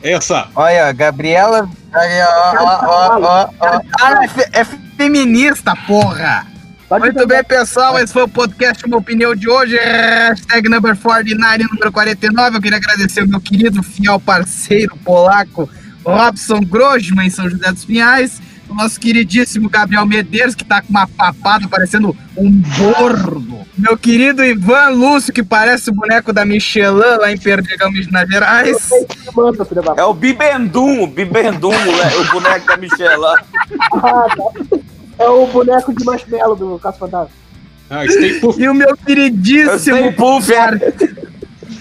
Speaker 7: essa.
Speaker 5: Olha, Gabriela. Aí, ó, ó, ó, ó, ó. Ah, é, é feminista, porra!
Speaker 8: Pode
Speaker 5: Muito bem, pessoal. Esse foi o podcast Uma Opinião de hoje. Hashtag number 49, número 49. Eu queria agradecer o meu querido, fiel parceiro polaco, Robson Grosman, em São José dos Pinhais. O nosso queridíssimo Gabriel Medeiros, que tá com uma papada parecendo um bordo. Meu querido Ivan Lúcio, que parece o boneco da Michelin lá em Perdigão, Minas Gerais.
Speaker 3: É o Bibendum, o Bibendum, o boneco da Michelin.
Speaker 8: Ah, tá. É o boneco de marshmallow do Caso Fantasma.
Speaker 7: Ah.
Speaker 5: E o meu
Speaker 3: Eu
Speaker 5: queridíssimo
Speaker 3: puff, é.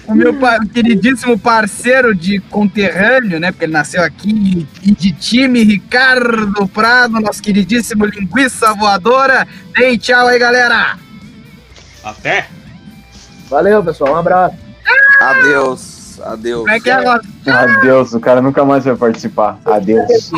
Speaker 5: O meu pa- queridíssimo parceiro de conterrâneo, né? Porque ele nasceu aqui, e de time, Ricardo Prado, nosso queridíssimo linguiça voadora. Dei tchau aí, galera!
Speaker 7: Até.
Speaker 8: Valeu, pessoal. Um abraço.
Speaker 3: Adeus, adeus.
Speaker 5: Como é que é? ó?
Speaker 4: Adeus, o cara nunca mais vai participar. Adeus.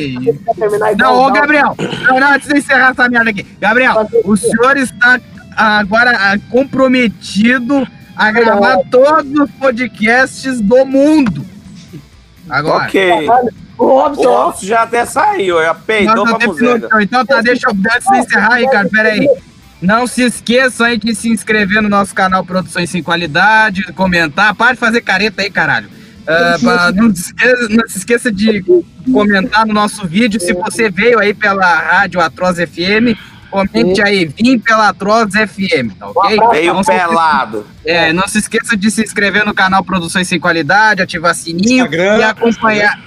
Speaker 5: Não, ô Gabriel! Não, não, antes de encerrar essa merda aqui. Gabriel, o senhor está agora ah, comprometido a gravar todos os podcasts do mundo. Agora.
Speaker 3: Ok.
Speaker 8: O
Speaker 3: O
Speaker 8: Robson,
Speaker 3: Robson já até saiu, já peidou
Speaker 5: Nossa,
Speaker 3: pra.
Speaker 5: Então tá, deixa eu antes de encerrar aí, cara, pera aí. Não se esqueçam aí de se inscrever no nosso canal Produções Sem Qualidade, comentar. Para de fazer careta aí, caralho. Ah, pra- não, se esqueça, não se esqueça de comentar no nosso vídeo. Se você veio aí pela rádio Atroz FM, comente aí, vim pela Atroz FM, tá ok?
Speaker 3: Veio
Speaker 5: Não se esqueça-
Speaker 3: pelado.
Speaker 5: é, não se esqueça de se inscrever no canal Produções Sem Qualidade, ativar sininho
Speaker 7: Instagram.
Speaker 5: e acompanhar.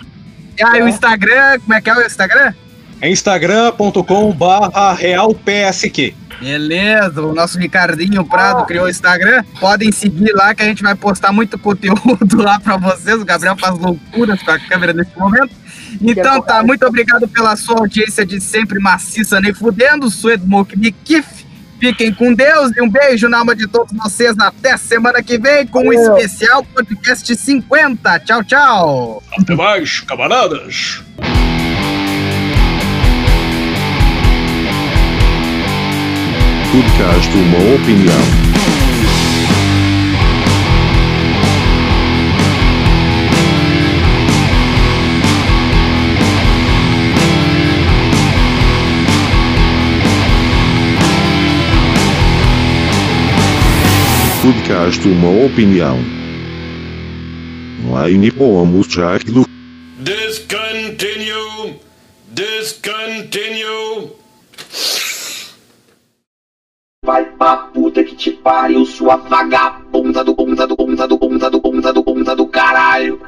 Speaker 5: Ah, e o Instagram, como é que é o Instagram?
Speaker 7: É instagram.com barra realpsq.
Speaker 5: Beleza, o nosso Ricardinho Prado criou o Instagram. Podem seguir lá que a gente vai postar muito conteúdo lá pra vocês. O Gabriel faz loucuras com a câmera nesse momento. Então tá, muito obrigado pela sua audiência de sempre maciça nem fudendo. Sou Edmok Kif. Fiquem com Deus e um beijo na alma de todos vocês. Até semana que vem com o
Speaker 8: Valeu.
Speaker 5: especial podcast 50. Tchau, tchau.
Speaker 7: Até mais, camaradas!
Speaker 2: Podcast Uma Opinião. Podcast uma opinião. Line como do.
Speaker 6: Discontinue! Discontinue!
Speaker 10: Vai pra puta que te pariu, sua vagabunda do bunda do bunda do bunda do bunda do bunda do caralho!